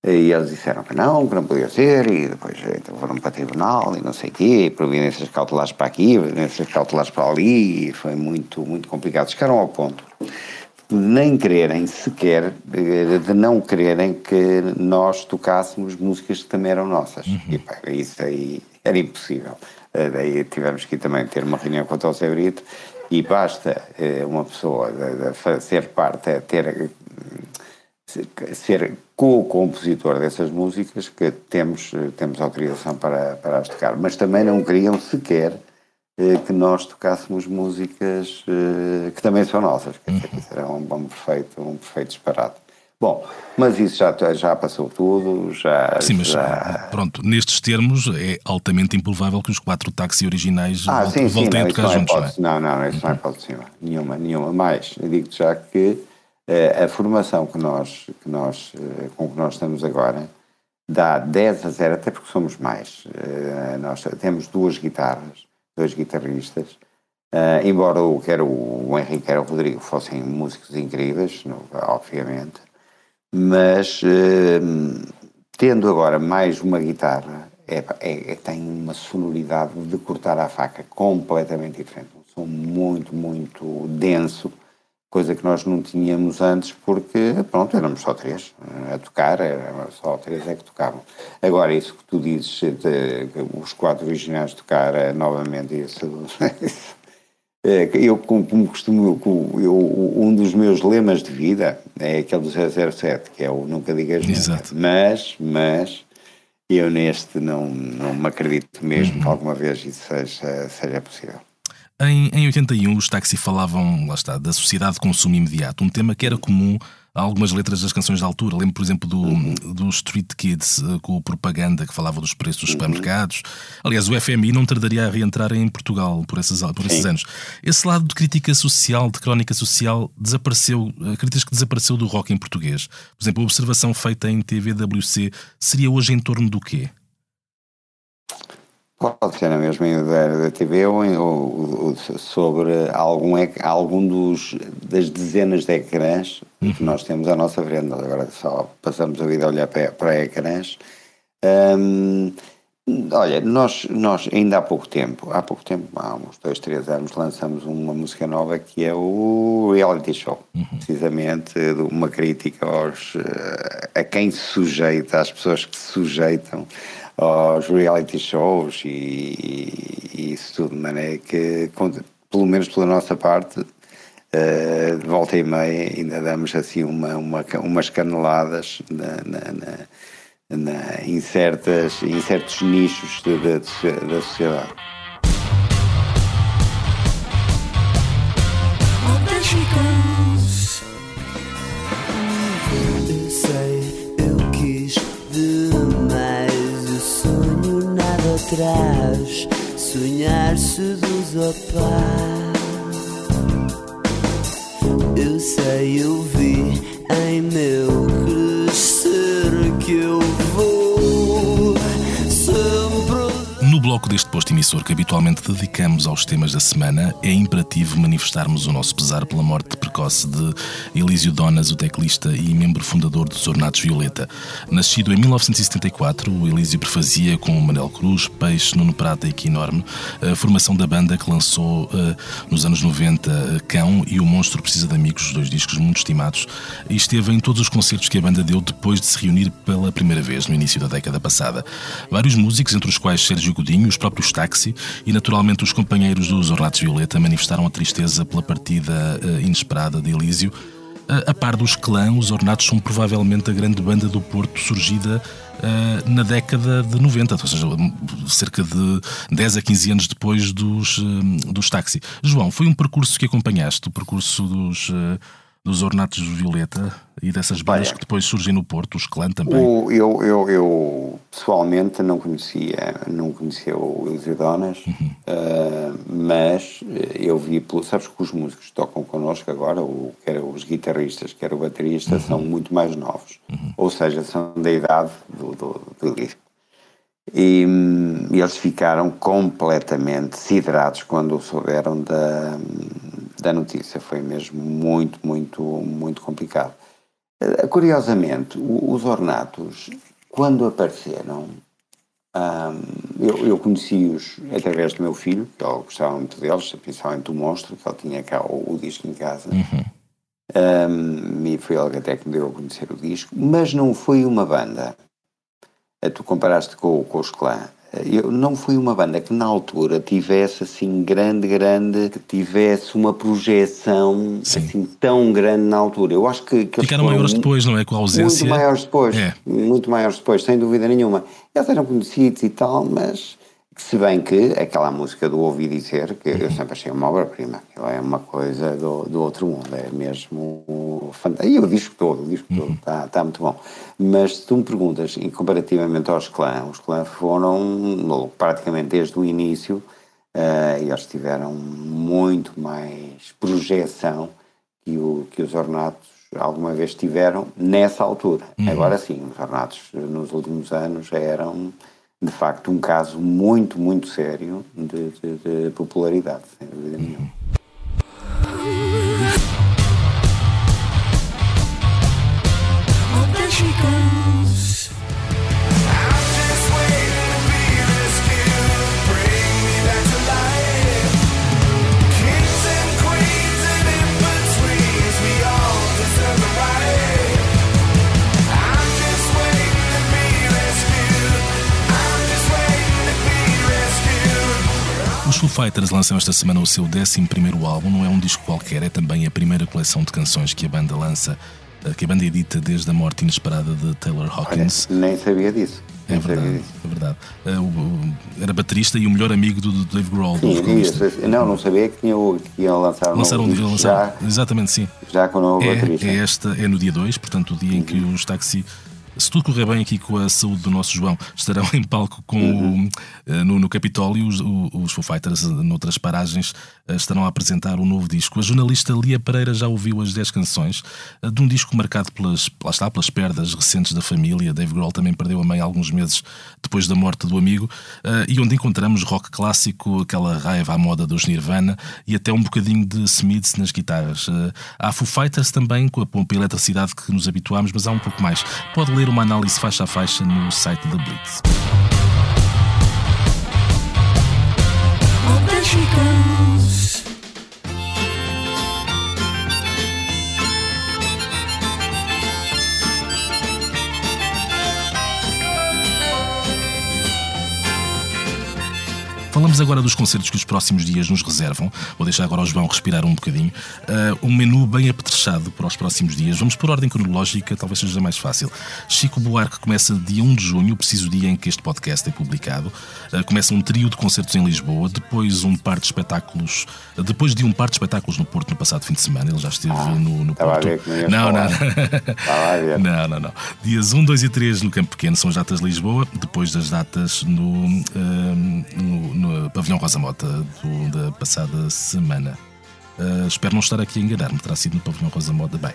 E eles disseram que não, que não podia ser, e depois então, foram para o tribunal e não sei o quê, providências cautelares para aqui, providências cautelares para ali, e foi muito, muito complicado. Chegaram ao ponto de nem quererem sequer, de não quererem que nós tocássemos músicas que também eram nossas. Uhum. E pá, isso aí era impossível. Eh, daí tivemos que também ter uma reunião com o José Brito e basta eh, uma pessoa ser parte, ter ser co-compositor dessas músicas que temos, temos autorização para, para as tocar, mas também não queriam sequer eh, que nós tocássemos músicas eh, que também são nossas, quer dizer, isso era um, um, perfeito, um perfeito disparate. Bom, mas isso já, já passou tudo, já... Sim, mas já... pronto, nestes termos é altamente improvável que os quatro táxis originais ah, voltem, sim, sim, voltem não, a tocar não é juntos, hipótese, não é? Não, não, isso não é hipótese nenhuma, nenhuma, mais. Eu digo-te já que eh, a formação que nós, que nós, eh, com que nós estamos agora dá 10 a 0, até porque somos mais. Eh, nós temos duas guitarras, dois guitarristas, embora o, quer o, o Henrique quer o Rodrigo fossem músicos incríveis, obviamente, mas tendo agora mais uma guitarra, é, é, tem uma sonoridade de cortar a faca completamente diferente. Um som muito, muito denso coisa que nós não tínhamos antes porque, pronto, éramos só três a tocar, era só três é que tocavam. Agora, isso que tu dizes, de, os quatro originais tocar eh, novamente, isso, <laughs> é, eu, como costumo, eu, um dos meus lemas de vida é aquele do 007, que é o nunca digas nunca, mas, mas, eu neste não, não me acredito mesmo uhum. que alguma vez isso seja, seja possível. Em, em 81, os táxi falavam, lá está, da sociedade de consumo imediato, um tema que era comum algumas letras das canções da altura. Lembro, por exemplo, do, uhum. do Street Kids eh, com propaganda que falava dos preços dos supermercados. Aliás, o FMI não tardaria a reentrar em Portugal por esses, por esses anos. Esse lado de crítica social, de crónica social, desapareceu, acreditas que desapareceu do rock em português? Por exemplo, a observação feita em TVWC seria hoje em torno do quê? Pode ser na mesma da, da TV ou, ou, ou, sobre algum, algum dos, das dezenas de ecrãs uhum. que nós temos à nossa frente. Agora só passamos a vida a olhar para, para ecrãs. Hum, olha, nós, nós ainda há pouco tempo, há pouco tempo, há uns dois, três anos, lançamos uma música nova que é o Reality Show. Uhum. Precisamente uma crítica aos, eh, a quem se sujeita, às pessoas que se sujeitam aos reality shows e, e isso tudo, de maneira que, pelo menos pela nossa parte, uh, de volta e meia ainda damos assim uma, uma, umas caneladas na, na, na, na em, certas, em certos nichos de, de, de, da sociedade. Atrás, sonhar seduz ao par. Eu sei, eu vi em meu crescer que eu bloco deste posto emissor que habitualmente dedicamos aos temas da semana, é imperativo manifestarmos o nosso pesar pela morte precoce de Elísio Donas, o teclista e membro fundador dos Ornatos Violeta. Nascido em 1974, o Elísio prefazia com o Manel Cruz, Peixe, Nuno Prata e Quinorme, a formação da banda que lançou uh, nos anos 90 Cão e O Monstro Precisa de Amigos, dois discos muito estimados, e esteve em todos os concertos que a banda deu depois de se reunir pela primeira vez no início da década passada. Vários músicos, entre os quais Sérgio Godinho, os próprios Táxi e, naturalmente, os companheiros dos Ornatos Violeta manifestaram a tristeza pela partida uh, inesperada de Elísio. Uh, a par dos clãs, os Ornatos são provavelmente a grande banda do Porto surgida uh, na década de 90, ou seja, cerca de 10 a 15 anos depois dos, dos Táxi. João, foi um percurso que acompanhaste, o percurso dos dos Ornatos Violeta e dessas bandas que depois surgem no Porto, os clã também? O, eu, eu, eu, pessoalmente não conhecia, não conhecia o Eliseu Donas, uhum. uh, mas eu vi, sabes que os músicos que tocam connosco agora, o, quer os guitarristas, quer o baterista, uhum. são muito mais novos, uhum. ou seja, são da idade do, do, do disco. E, e, eles ficaram completamente siderados quando souberam da, da notícia. Foi mesmo muito, muito, muito complicado. Eh, curiosamente, os ornatos, quando apareceram, eu, eu conheci-os através do meu filho, que eu gostava muito deles, principalmente do Monstro, que ele tinha cá o, o disco em casa. Uhum. Um, e foi ele que até que me deu a conhecer o disco, mas não foi uma banda. Eh, tu comparaste com, com os clã. Eu, não foi uma banda que na altura tivesse assim grande, grande, que tivesse uma projeção Sim. assim tão grande na altura. Eu acho que, que ficaram maiores depois, não é? Com a ausência. Muito maiores depois, é. muito maiores depois, sem dúvida nenhuma. Eles eram conhecidos e tal, mas se bem que aquela música do Ouvi Dizer, que eu sempre achei uma obra-prima, ela é uma coisa do, do outro mundo, é mesmo fantástico. E o disco todo, o disco todo está tá muito bom. Mas se tu me perguntas, e comparativamente aos clãs, os clãs foram praticamente desde o início, uh, eles tiveram muito mais projeção que, o, que os ornatos alguma vez tiveram nessa altura. Uhum. Agora sim, os ornatos nos últimos anos eram de facto, um caso muito, muito sério de, de, de popularidade, sem dúvida nenhuma. Fighters lançam esta semana o seu 11 álbum, não é um disco qualquer, é também a primeira coleção de canções que a banda lança, eh, que a banda edita desde a morte inesperada de Taylor Hawkins. Olha, nem sabia disso. É verdade, disso. é verdade. Eh, era baterista e o melhor amigo do Dave Grohl. Sim, do não, não sabia que, tinha, que iam lançar um lançaram, novo disco lançar, já, Exatamente, sim. Já com o novo é, baterista. É, esta, é no dia 2, portanto o dia em que uhum. os Taxi se tudo correr bem aqui com a saúde do nosso João, estarão em palco com uhum. o, eh, no, no Capitólio. Os, os Foo Fighters, noutras paragens, eh, estarão a apresentar um novo disco. A jornalista Lia Pereira já ouviu as 10 canções eh, de um disco marcado pelas, lá está, pelas perdas recentes da família. Dave Grohl também perdeu a mãe alguns meses depois da morte do amigo, e onde encontramos rock clássico, aquela raiva à moda dos Nirvana e até um bocadinho de Smiths nas guitarras. Há Foo Fighters também, com a pompa e eletricidade que nos habituámos, mas há um pouco mais. Pode ler uma análise faixa a faixa no site da Blitz. Falamos agora dos concertos que os próximos dias nos reservam. Vou deixar agora o João respirar um bocadinho. Uh, um menu bem apetrechado para os próximos dias. Vamos por ordem cronológica, talvez seja mais fácil. Chico Buarque começa dia 1 de junho, preciso dia em que este podcast é publicado. Uh, começa um trio de concertos em Lisboa, depois um par de espetáculos, uh, depois de um par de espetáculos no Porto no passado fim de semana. Ele já esteve ah, no, no Porto. não, não. <laughs> não, não, não. Dias 1, 2 e 3 no Campo Pequeno são as datas de Lisboa, depois das datas no, no, no Pavilhão Rosa Mota do, da passada semana. Uh, espero não estar aqui a enganar-me, terá sido no Pavilhão Rosa Moda. Bem,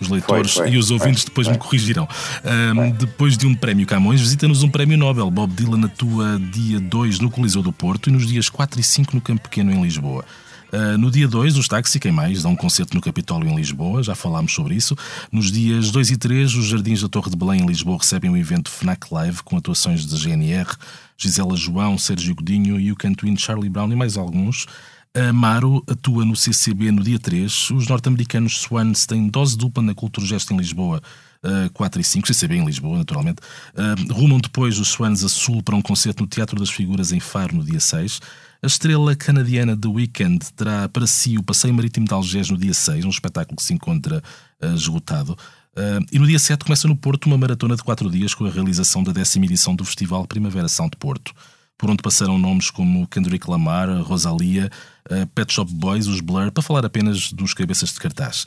os leitores Foi, foi, e os ouvintes foi, depois me corrigirão. Um, depois de um prémio Camões, visita-nos um prémio Nobel. Bob Dylan atua dia 2 no Coliseu do Porto e nos dias 4 e 5 no Campo Pequeno em Lisboa. Uh, no dia 2, os Táxi Quem Mais dão um concerto no Capitólio em Lisboa, já falámos sobre isso. Nos dias 2 e 3, os Jardins da Torre de Belém em Lisboa recebem o evento FNAC Live com atuações de GNR, Gisela João, Sérgio Godinho, You Can Twin, Charlie Brown e mais alguns. A Maro atua no CCB no dia 3. Os norte-americanos Swans têm dose dupla na Cultura Gesto em Lisboa. Uh, 4 e 5, CCB em Lisboa, naturalmente. Uh, rumam depois os Swans a Sul para um concerto no Teatro das Figuras em Faro no dia 6. A estrela canadiana The Weekend terá para si o Passeio Marítimo de Algés no dia 6, um espetáculo que se encontra uh, esgotado. Uh, e no dia 7 começa no Porto uma maratona de 4 dias com a realização da décima edição do Festival Primavera Sound de Porto, por onde passaram nomes como Kendrick Lamar, Rosalia, uh, Pet Shop Boys, os Blur, para falar apenas dos cabeças de cartaz.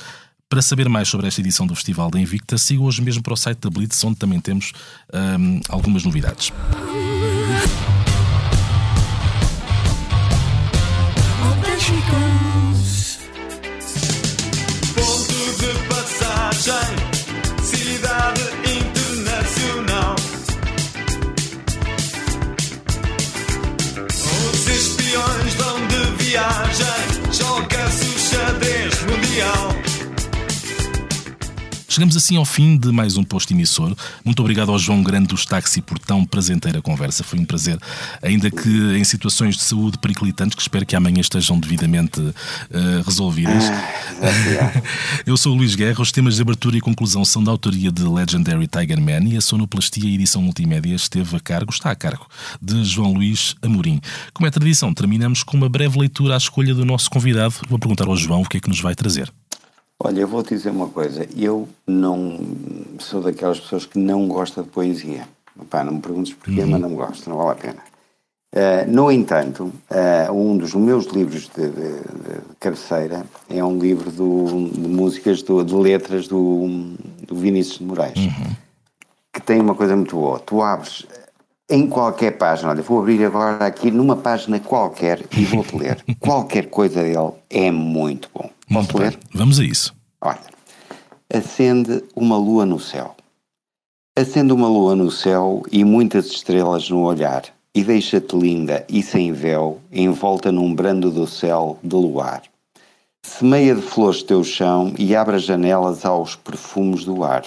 Para saber mais sobre esta edição do Festival da Invicta, siga hoje mesmo para o site da Blitz, onde também temos um, algumas novidades. Ponto de passagem, cidade internacional. Os espiões vão de viagem, joga-se o xadrez mundial. Chegamos assim ao fim de mais um posto emissor. Muito obrigado ao João Grande dos Táxi por tão prazenteira conversa. Foi um prazer, ainda que em situações de saúde periclitantes, que espero que amanhã estejam devidamente uh, resolvidas. Ah, <laughs> Eu sou o Luís Guerra. Os temas de abertura e conclusão são da autoria de Legendary Tiger Man e a sonoplastia e edição multimédia esteve a cargo, está a cargo, de João Luís Amorim. Como é tradição, terminamos com uma breve leitura à escolha do nosso convidado. Vou perguntar ao João o que é que nos vai trazer. Olha, eu vou te dizer uma coisa. Eu não sou daquelas pessoas que não gosta de poesia. Pá, não me perguntes porquê, mas não gosto, não vale a pena. Uh, no entanto, uh, um dos meus livros de, de, de cabeceira é um livro do, de músicas, do, de letras do, do Vinícius de Moraes, que tem uma coisa muito boa. Tu abres em qualquer página, olha, vou abrir agora aqui numa página qualquer e vou-te <laughs> ler. qualquer coisa dele é muito bom. Posso Muito bem. ler? Vamos a isso. Olha, acende uma lua no céu. Acende uma lua no céu e muitas estrelas no olhar, e deixa-te linda e sem véu, envolta num brando do céu de luar. Semeia de flores teu chão e abre as janelas aos perfumes do ar.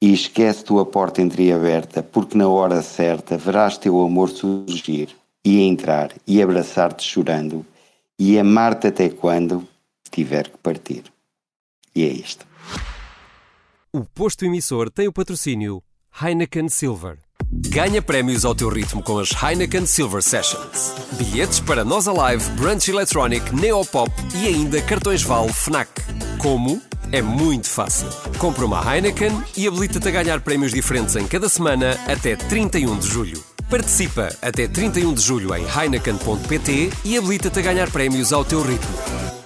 E esquece tua porta entreaberta, porque na hora certa verás teu amor surgir, e entrar, e abraçar-te chorando, e amar-te até quando tiver que partir. E é isto. O posto emissor tem o patrocínio Heineken Silver. Ganha prémios ao teu ritmo com as Heineken Silver Sessions. Bilhetes para Nós Alive, Brunch Electronic, Neopop e ainda cartões Val Fnac. Como? É muito fácil. Compra uma Heineken e habilita-te a ganhar prémios diferentes em cada semana até 31 de julho. Participa até 31 de julho em heineken.pt e habilita-te a ganhar prémios ao teu ritmo.